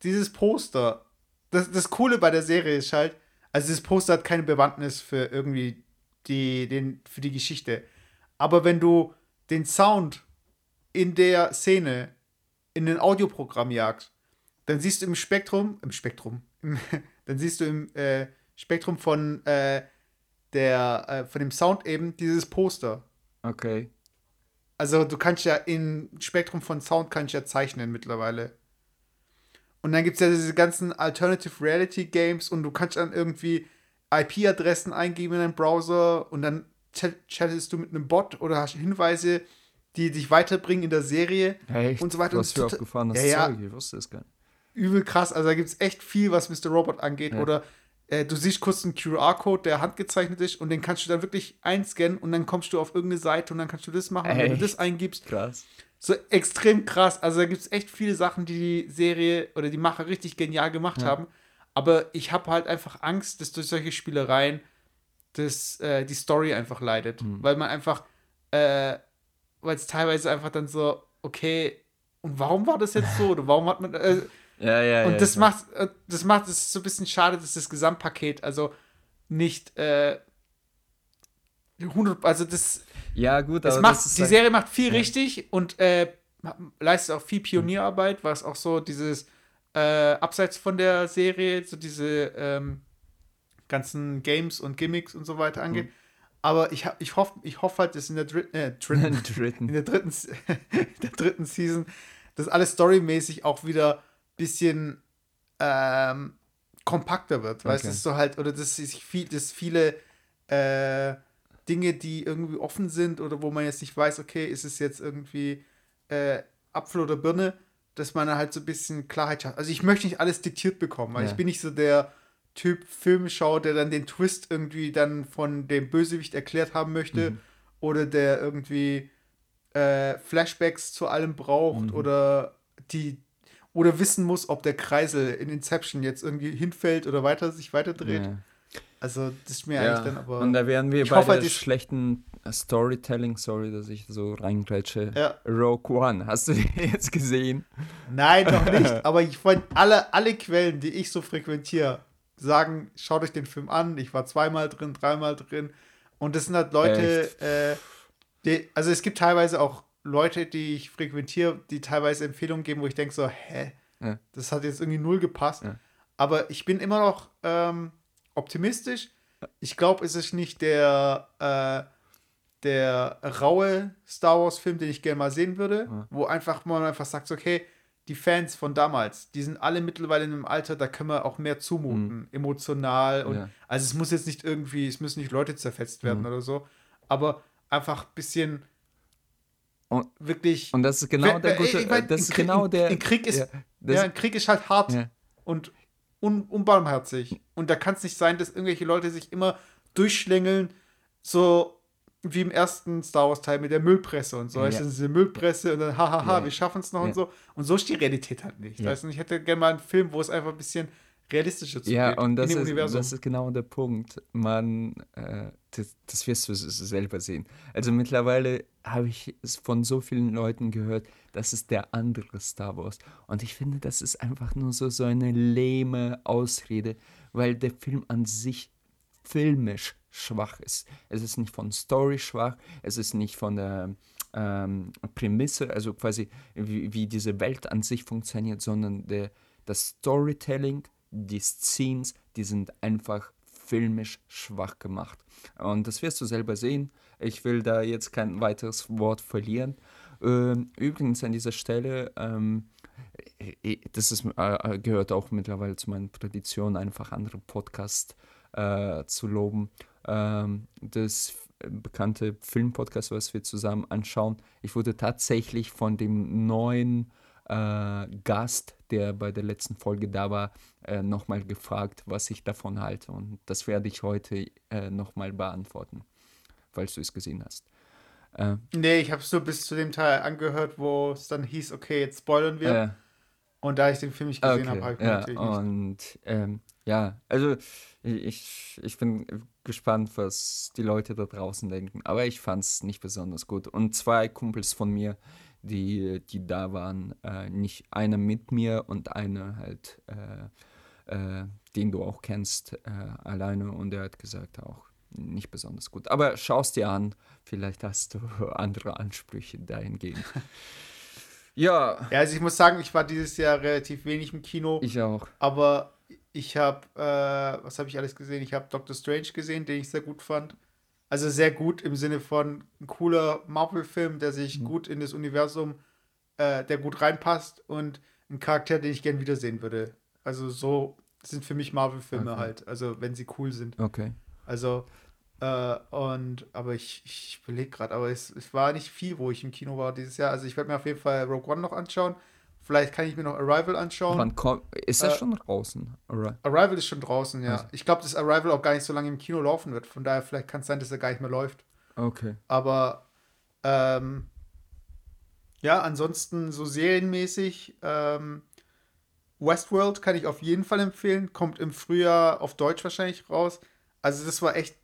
dieses Poster, das, das Coole bei der Serie ist halt, also dieses Poster hat keine Bewandtnis für irgendwie die, den, für die Geschichte aber wenn du den Sound in der Szene in ein Audioprogramm jagst, dann siehst du im Spektrum, im Spektrum, im, (laughs) dann siehst du im äh, Spektrum von äh, der, äh, von dem Sound eben dieses Poster. Okay. Also du kannst ja im Spektrum von Sound kannst ja zeichnen mittlerweile. Und dann gibt es ja diese ganzen Alternative Reality Games und du kannst dann irgendwie IP-Adressen eingeben in deinen Browser und dann chattest du mit einem Bot oder hast Hinweise, die dich weiterbringen in der Serie Echt? und so weiter. Was für aufgefahrenes ja, Zeug, ich wusste es gar nicht. Übel krass, also da gibt es echt viel, was Mr. Robot angeht. Ja. Oder äh, du siehst kurz einen QR-Code, der handgezeichnet ist und den kannst du dann wirklich einscannen und dann kommst du auf irgendeine Seite und dann kannst du das machen. Und wenn du das eingibst, krass. so extrem krass. Also da gibt es echt viele Sachen, die die Serie oder die Macher richtig genial gemacht ja. haben. Aber ich habe halt einfach Angst, dass durch solche Spielereien das, äh, die Story einfach leidet. Mhm. Weil man einfach, äh, weil es teilweise einfach dann so, okay, und warum war das jetzt so? Oder warum hat man. Äh, (laughs) ja, ja, und ja, das macht, äh, das macht es so ein bisschen schade, dass das Gesamtpaket also nicht äh, 100, also das. Ja, gut, das macht, die halt, Serie macht viel ja. richtig und äh, leistet auch viel Pionierarbeit, was auch so dieses äh, abseits von der Serie, so diese ähm, ganzen Games und Gimmicks und so weiter angeht. Mhm. Aber ich, ich hoffe ich hoff halt, dass in der dritten, äh, dritten, (laughs) dritten. in der dritten, (laughs) der dritten Season, dass alles storymäßig auch wieder ein bisschen ähm, kompakter wird. Okay. Weißt du, so halt, oder dass sich viel, dass viele äh, Dinge, die irgendwie offen sind oder wo man jetzt nicht weiß, okay, ist es jetzt irgendwie äh, Apfel oder Birne, dass man halt so ein bisschen Klarheit hat. Also ich möchte nicht alles diktiert bekommen, weil ja. ich bin nicht so der Typ Film schaut, der dann den Twist irgendwie dann von dem Bösewicht erklärt haben möchte mhm. oder der irgendwie äh, Flashbacks zu allem braucht mhm. oder die oder wissen muss, ob der Kreisel in Inception jetzt irgendwie hinfällt oder weiter sich weiter dreht. Ja. Also, das ist mir Ja, eigentlich dann aber. und da wären wir bei hoffe, der das- schlechten Storytelling, sorry, dass ich so reingrätsche. Ja. Rogue One, hast du (laughs) jetzt gesehen? Nein, noch nicht. (laughs) aber ich wollte alle, alle Quellen, die ich so frequentiere, sagen, schaut euch den Film an. Ich war zweimal drin, dreimal drin. Und das sind halt Leute, äh, die, also es gibt teilweise auch Leute, die ich frequentiere, die teilweise Empfehlungen geben, wo ich denke so, hä, Ja. das hat jetzt irgendwie null gepasst. Ja. Aber ich bin immer noch ähm, optimistisch. Ich glaube, es ist nicht der, äh, der raue Star Wars-Film, den ich gerne mal sehen würde, Ja. wo einfach man einfach sagt, okay, die Fans von damals, die sind alle mittlerweile in einem Alter, da können wir auch mehr zumuten, emotional und Ja. also es muss jetzt nicht irgendwie, es müssen nicht Leute zerfetzt werden Mhm. oder so, aber einfach ein bisschen Und- wirklich. Und das ist genau der wer- gute, ich mein, das in ist Krieg- genau in- der. in Krieg ist- ja, das, ja, ein Krieg ist halt hart ja. und un unbarmherzig. Und da kann es nicht sein, dass irgendwelche Leute sich immer durchschlängeln, so wie im ersten Star Wars-Teil mit der Müllpresse und so. Ja. Du, diese Müllpresse und dann, hahaha, Ja. wir schaffen es noch und so. Und so ist die Realität halt nicht. Ja. Du, ich hätte gerne mal einen Film, wo es einfach ein bisschen realistischer zugeht. Ja, und das ist, Universum. das ist genau der Punkt. Man, äh, das, das wirst du selber sehen. Also mittlerweile habe ich es von so vielen Leuten gehört, das ist der andere Star Wars. Und ich finde, das ist einfach nur so, so eine lehme Ausrede, weil der Film an sich filmisch schwach ist. Es ist nicht von Story schwach, es ist nicht von der ähm, Prämisse, also quasi wie, wie diese Welt an sich funktioniert, sondern der, das Storytelling, die Scenes, die sind einfach filmisch schwach gemacht. Und das wirst du selber sehen. Ich will da jetzt kein weiteres Wort verlieren. Ähm, übrigens an dieser Stelle, ähm, äh, das ist, äh, äh, gehört auch mittlerweile zu meinen Traditionen, einfach andere Podcasts äh, zu loben. Ähm, das bekannte Filmpodcast, was wir zusammen anschauen. Ich wurde tatsächlich von dem neuen äh, Gast, der bei der letzten Folge da war, äh, nochmal gefragt, was ich davon halte. Und das werde ich heute äh, nochmal beantworten, falls du es gesehen hast. Äh, nee, ich habe es nur bis zu dem Teil angehört, wo es dann hieß, okay, jetzt spoilern wir. äh, Und da ich den Film nicht gesehen habe, habe ich ja, natürlich nicht. und ähm, ja, also ich, ich bin gespannt, was die Leute da draußen denken, aber ich fand es nicht besonders gut. Und zwei Kumpels von mir, die, die da waren, äh, nicht einer mit mir und einer halt, äh, äh, den du auch kennst, äh, alleine und der hat gesagt auch nicht besonders gut. Aber schaust dir an, vielleicht hast du (laughs) andere Ansprüche dahingehend. (laughs) ja, Ja, also ich muss sagen, ich war dieses Jahr relativ wenig im Kino. ich auch. Aber ich habe, äh, was habe ich alles gesehen? Ich habe Doctor Strange gesehen, den ich sehr gut fand. Also sehr gut im Sinne von ein cooler Marvel-Film, der sich gut in das Universum, äh, der gut reinpasst und ein Charakter, den ich gern wiedersehen würde. Also so sind für mich Marvel-Filme Okay. halt. Also wenn sie cool sind. Okay. Also äh, und aber ich, ich überlege gerade, aber es, es war nicht viel, wo ich im Kino war dieses Jahr. Also ich werde mir auf jeden Fall Rogue One noch anschauen. Vielleicht kann ich mir noch Arrival anschauen. Wann kommt, ist er Äh, schon draußen? Oder? Arrival ist schon draußen, ja. Also. Ich glaube, dass Arrival auch gar nicht so lange im Kino laufen wird. Von daher, vielleicht kann es sein, dass er gar nicht mehr läuft. Okay. Aber ähm, ja, ansonsten so serienmäßig. Ähm, Westworld kann ich auf jeden Fall empfehlen. Kommt im Frühjahr auf Deutsch wahrscheinlich raus. Also, das war echt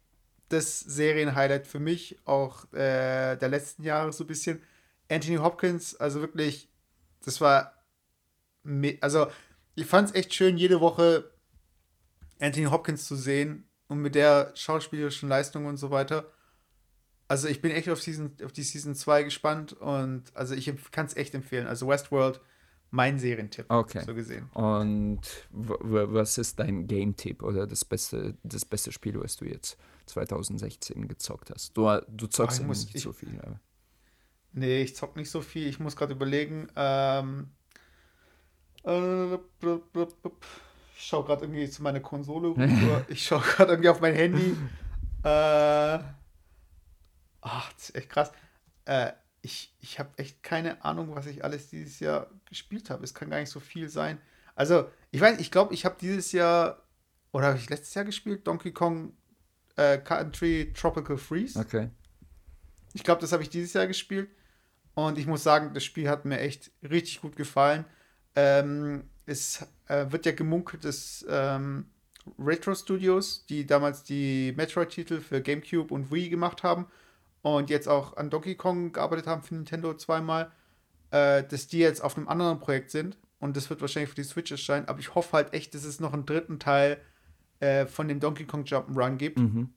das Serienhighlight für mich, auch äh, der letzten Jahre so ein bisschen. Anthony Hopkins, also wirklich, das war. Also, ich fand es echt schön, jede Woche Anthony Hopkins zu sehen und mit der schauspielerischen Leistung und so weiter. Also ich bin echt auf, Season, auf die Season 2 gespannt und also ich kann es echt empfehlen. Also Westworld, mein Serientipp, Okay. so gesehen. Und was ist dein Game-Tipp oder das beste, das beste Spiel, was du jetzt 2016 gezockt hast? Du, du zockst ja muss- nicht ich- so viel. Aber. Nee, ich zock nicht so viel. Ich muss gerade überlegen. Ähm, ich schaue gerade irgendwie zu meiner Konsole rüber. (laughs) ich schaue gerade irgendwie auf mein Handy. Äh, ach, das ist echt krass. Äh, ich ich habe echt keine Ahnung, was ich alles dieses Jahr gespielt habe. Es kann gar nicht so viel sein. Also, ich weiß, ich glaube, ich habe dieses Jahr, oder habe ich letztes Jahr gespielt? Donkey Kong äh, Country Tropical Freeze. Okay. Ich glaube, das habe ich dieses Jahr gespielt. Und ich muss sagen, das Spiel hat mir echt richtig gut gefallen. Ähm, es äh, wird ja gemunkelt, dass ähm, Retro Studios, die damals die Metroid-Titel für GameCube und Wii gemacht haben und jetzt auch an Donkey Kong gearbeitet haben für Nintendo zweimal, äh, dass die jetzt auf einem anderen Projekt sind und das wird wahrscheinlich für die Switch erscheinen, aber ich hoffe halt echt, dass es noch einen dritten Teil äh, von dem Donkey Kong Jump'n'Run gibt, Mhm.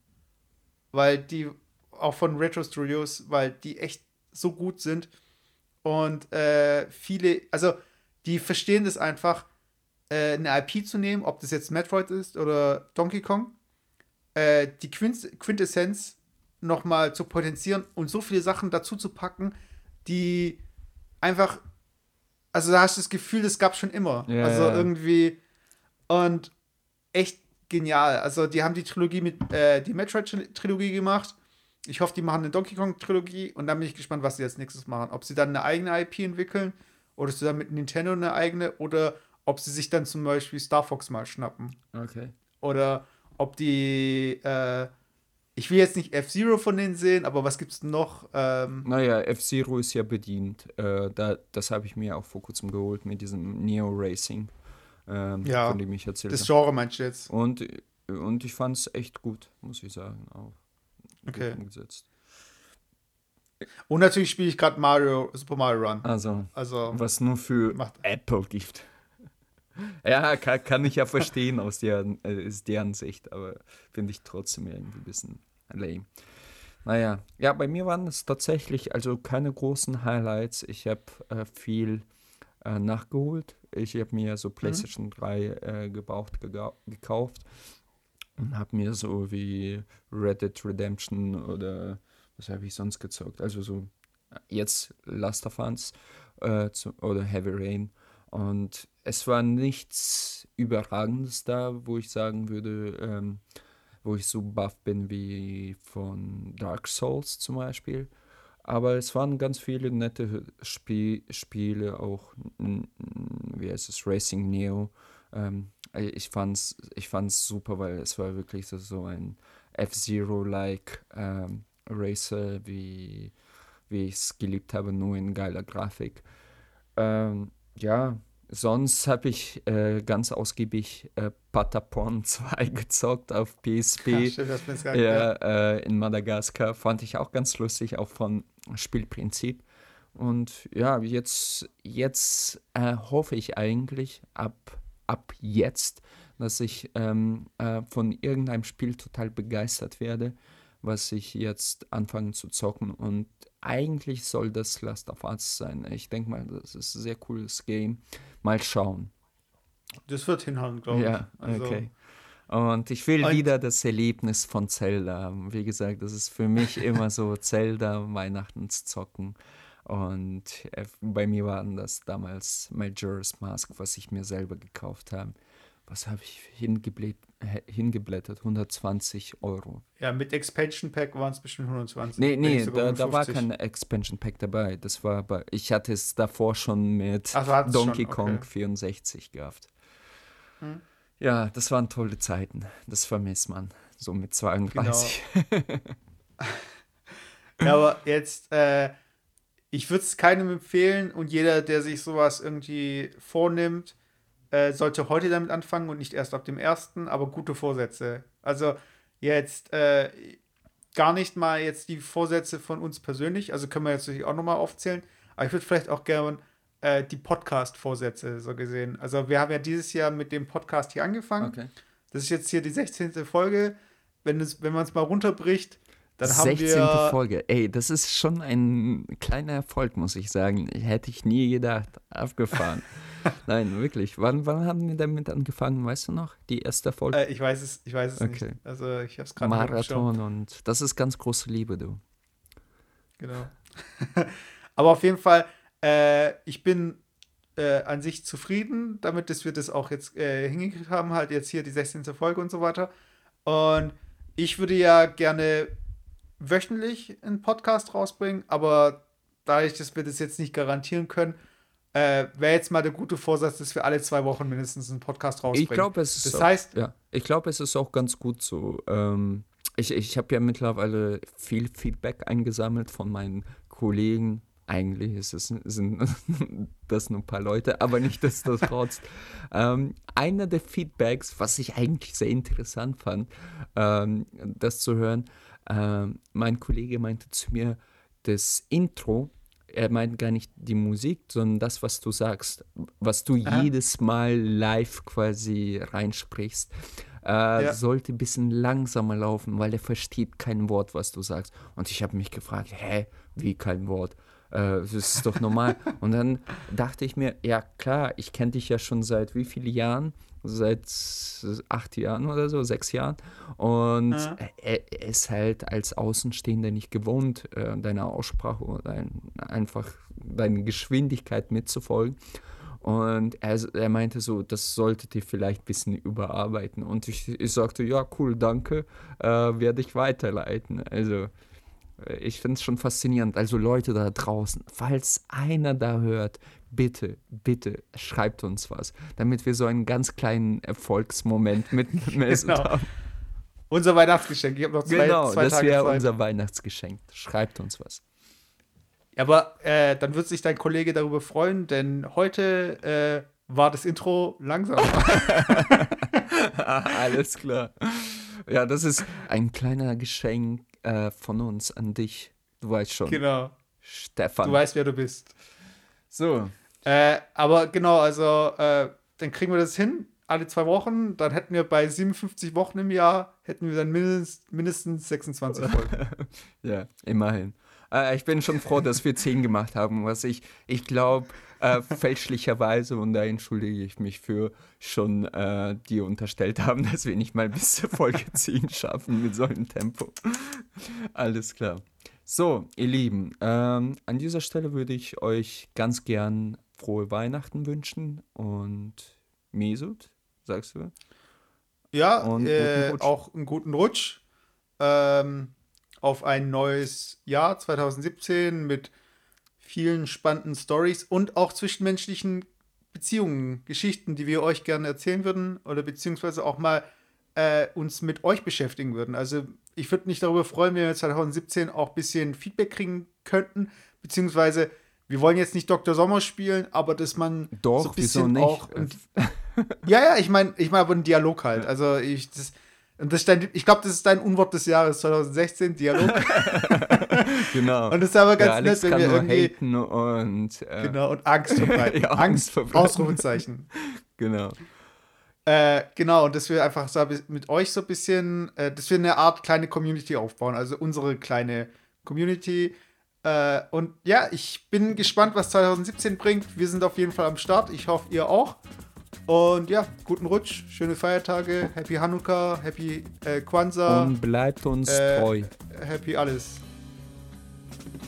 weil die auch von Retro Studios, weil die echt so gut sind. Und äh, viele, also die verstehen das einfach, äh, eine IP zu nehmen, ob das jetzt Metroid ist oder Donkey Kong, äh, die Quint Quintessenz nochmal zu potenzieren und so viele Sachen dazu zu packen, die einfach, also da hast du das Gefühl, das gab schon immer. Ja, also irgendwie und echt genial. Also die haben die Trilogie mit, äh, die Metroid-Trilogie gemacht. Ich hoffe, die machen eine Donkey Kong-Trilogie und dann bin ich gespannt, was sie als nächstes machen. Ob sie dann eine eigene IP entwickeln oder dann mit Nintendo eine eigene oder ob sie sich dann zum Beispiel Star Fox mal schnappen. Okay. Oder ob die, äh, ich will jetzt nicht F-Zero von denen sehen, aber was gibt's denn noch? Ähm, Naja, F-Zero ist ja bedient. Äh, da, das habe ich mir auch vor kurzem geholt mit diesem Neo Racing, ähm, Ja, von dem ich erzählt das habe. Genre meinst du jetzt? Und, und ich fand es echt gut, muss ich sagen. Auch gut Okay. umgesetzt. Und natürlich spiele ich gerade Mario, Super Mario Run. Also, Also, was nur für macht Apple gibt. (laughs) Ja, kann, kann ich ja verstehen aus deren, äh, deren Sicht, aber finde ich trotzdem irgendwie ein bisschen lame. Naja, ja, bei mir waren es tatsächlich also keine großen Highlights. Ich habe äh, viel äh, nachgeholt. Ich habe mir so PlayStation 3 äh, gebraucht gegau- gekauft und habe mir so wie Red Dead Redemption oder was habe ich sonst gezockt? Also so äh, jetzt Last of Us äh, zu, oder Heavy Rain. Und es war nichts Überragendes da, wo ich sagen würde, ähm, wo ich so baff bin wie von Dark Souls zum Beispiel. Aber es waren ganz viele nette Spie Spiele, auch, wie heißt es, Racing Neo. Ähm, ich fand's, ich fand's super, weil es war wirklich so, so ein F-Zero-like ähm, Racer, wie, wie ich es geliebt habe, nur in geiler Grafik. Ähm, ja, sonst habe ich äh, ganz ausgiebig äh, Patapon (laughs) 2 gezockt auf PSP. Ja, gesagt, äh, in Madagaskar fand ich auch ganz lustig, auch von Spielprinzip. Und ja, jetzt, jetzt äh, hoffe ich eigentlich ab, ab jetzt, dass ich ähm, äh, von irgendeinem Spiel total begeistert werde, was ich jetzt anfange zu zocken. Und eigentlich soll das Last of Us sein. Ich denke mal, das ist ein sehr cooles Game. Mal schauen. Das wird hinhauen, glaube ich. Ja, Also, okay. Und ich will wieder das Erlebnis von Zelda haben. Wie gesagt, das ist für mich immer so (laughs) Zelda, Weihnachtens zocken. Und äh, bei mir waren das damals Majora's Mask, was ich mir selber gekauft habe. Was habe ich hingeblät, hingeblättert? 120 Euro. Ja, mit Expansion Pack waren es bestimmt 120. Nee, nee, da, da war 150. kein Expansion Pack dabei. Das war aber, ich hatte es davor schon mit Ach, Donkey schon, Kong okay. 64 gehabt. Hm. Ja, das waren tolle Zeiten. Das vermisst man. So mit 32. (laughs) Ja, aber jetzt, äh, ich würde es keinem empfehlen und jeder, der sich sowas irgendwie vornimmt, äh, sollte heute damit anfangen und nicht erst ab dem ersten, aber gute Vorsätze. Also jetzt äh, gar nicht mal jetzt die Vorsätze von uns persönlich, also können wir jetzt natürlich auch nochmal aufzählen, aber ich würde vielleicht auch gerne äh, die Podcast-Vorsätze so gesehen. Also wir haben ja dieses Jahr mit dem Podcast hier angefangen. Okay. Das ist jetzt hier die 16. Folge. Wenn, es, wenn man es mal runterbricht, dann haben 16. wir. Folge. Ey, das ist schon ein kleiner Erfolg, muss ich sagen. Hätte ich nie gedacht. Abgefahren. (laughs) (laughs) Nein, wirklich. Wann, wann haben wir damit angefangen? Weißt du noch? Die erste Folge? Äh, ich weiß es, ich weiß es Okay. nicht. Also ich habe es gerade. Marathon und das ist ganz große Liebe, du. Genau. (laughs) Aber auf jeden Fall, äh, ich bin äh, an sich zufrieden damit, dass wir das auch jetzt äh, hingekriegt haben, halt jetzt hier die 16. Folge und so weiter. Und ich würde ja gerne wöchentlich einen Podcast rausbringen, aber dadurch, dass wir das jetzt nicht garantieren können, äh, wäre jetzt mal der gute Vorsatz, dass wir alle zwei Wochen mindestens einen Podcast rausbringen. Ich glaube, es ist Das auch, heißt- ja, ich glaube, es ist auch ganz gut so. Ähm, ich ich habe ja mittlerweile viel Feedback eingesammelt von meinen Kollegen eigentlich ist es, sind (laughs) das nur ein paar Leute, aber nicht nichtsdestotrotz. (laughs) ähm, einer der Feedbacks, was ich eigentlich sehr interessant fand, ähm, das zu hören, ähm, mein Kollege meinte zu mir, das Intro, er meint gar nicht die Musik, sondern das, was du sagst, was du Aha. jedes Mal live quasi reinsprichst. Äh, ja. sollte ein bisschen langsamer laufen, weil er versteht kein Wort, was du sagst. Und ich habe mich gefragt, hä, wie kein Wort? Äh, das ist doch normal. (laughs) Und dann dachte ich mir, ja klar, ich kenne dich ja schon seit wie vielen Jahren? Seit acht Jahren oder so, sechs Jahren. Und ja. er, er, ist halt als Außenstehender nicht gewohnt, äh, deiner Aussprache oder ein, einfach deine Geschwindigkeit mitzufolgen. Und er, er meinte so, das solltet ihr vielleicht ein bisschen überarbeiten. Und ich, ich sagte, ja, cool, danke, äh, werde ich weiterleiten. Also äh, ich finde es schon faszinierend. Also Leute da draußen, falls einer da hört, bitte, bitte schreibt uns was, damit wir so einen ganz kleinen Erfolgsmoment mitmessen (laughs) genau. haben. Unser Weihnachtsgeschenk. Ich habe noch zwei, genau, zwei das wäre unser Weihnachtsgeschenk. Schreibt uns was. Ja, aber äh, dann wird sich dein Kollege darüber freuen, denn heute äh, war das Intro langsamer. (laughs) Alles klar. Ja, das ist ein kleiner Geschenk äh, von uns an dich. Du weißt schon. Genau. Stefan. Du weißt, wer du bist. So. Äh, aber genau, also äh, dann kriegen wir das hin, alle zwei Wochen. Dann hätten wir bei 57 Wochen im Jahr, hätten wir dann mindestens, mindestens (laughs) 26 Folgen. ja, immerhin. Äh, ich bin schon froh, dass wir 10 gemacht haben, was ich, ich glaube, äh, fälschlicherweise, und da entschuldige ich mich für, schon äh, dir unterstellt haben, dass wir nicht mal bis zur Folge (laughs) 10 schaffen mit so einem Tempo. Alles klar. So, ihr Lieben, ähm, an dieser Stelle würde ich euch ganz gern frohe Weihnachten wünschen und Mesut, sagst du? Ja, äh, auch einen guten Rutsch ähm, auf ein neues Jahr 2017 mit vielen spannenden Stories und auch zwischenmenschlichen Beziehungen, Geschichten, die wir euch gerne erzählen würden oder beziehungsweise auch mal äh, uns mit euch beschäftigen würden. Also ich würde mich darüber freuen, wenn wir 2017 auch ein bisschen Feedback kriegen könnten, beziehungsweise wir wollen jetzt nicht Dr. Sommer spielen, aber dass man Doch, so ein bisschen auch. (laughs) ja, ja, ich meine, ich meine aber einen Dialog halt. Also ich, das, das dein, ich glaube, das ist dein Unwort des Jahres 2016, Dialog. (laughs) genau. Und das ist aber ganz ja, nett, wenn wir irgendwie. Haten und, äh, genau, und Angst verbreiten. (laughs) ja, Angst verbreiten. Ausrufezeichen. genau. Äh, genau, und dass wir einfach so mit euch so ein bisschen, äh, dass wir eine Art kleine Community aufbauen, also unsere kleine Community. Äh, und ja, ich bin gespannt, was 2017 bringt. Wir sind auf jeden Fall am Start. Ich hoffe, ihr auch. Und ja, guten Rutsch, schöne Feiertage, Happy Hanukkah, Happy äh, Kwanzaa. Und bleibt uns äh, treu. Happy alles.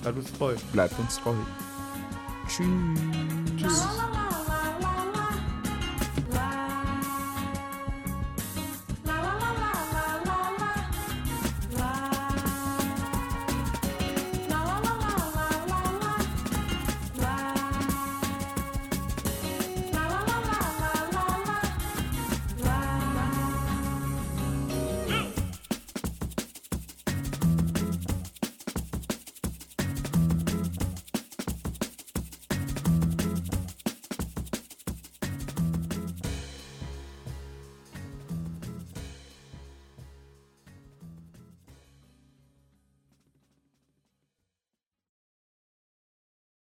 Bleibt uns treu. Bleibt uns treu. Tschüss. Tschüss.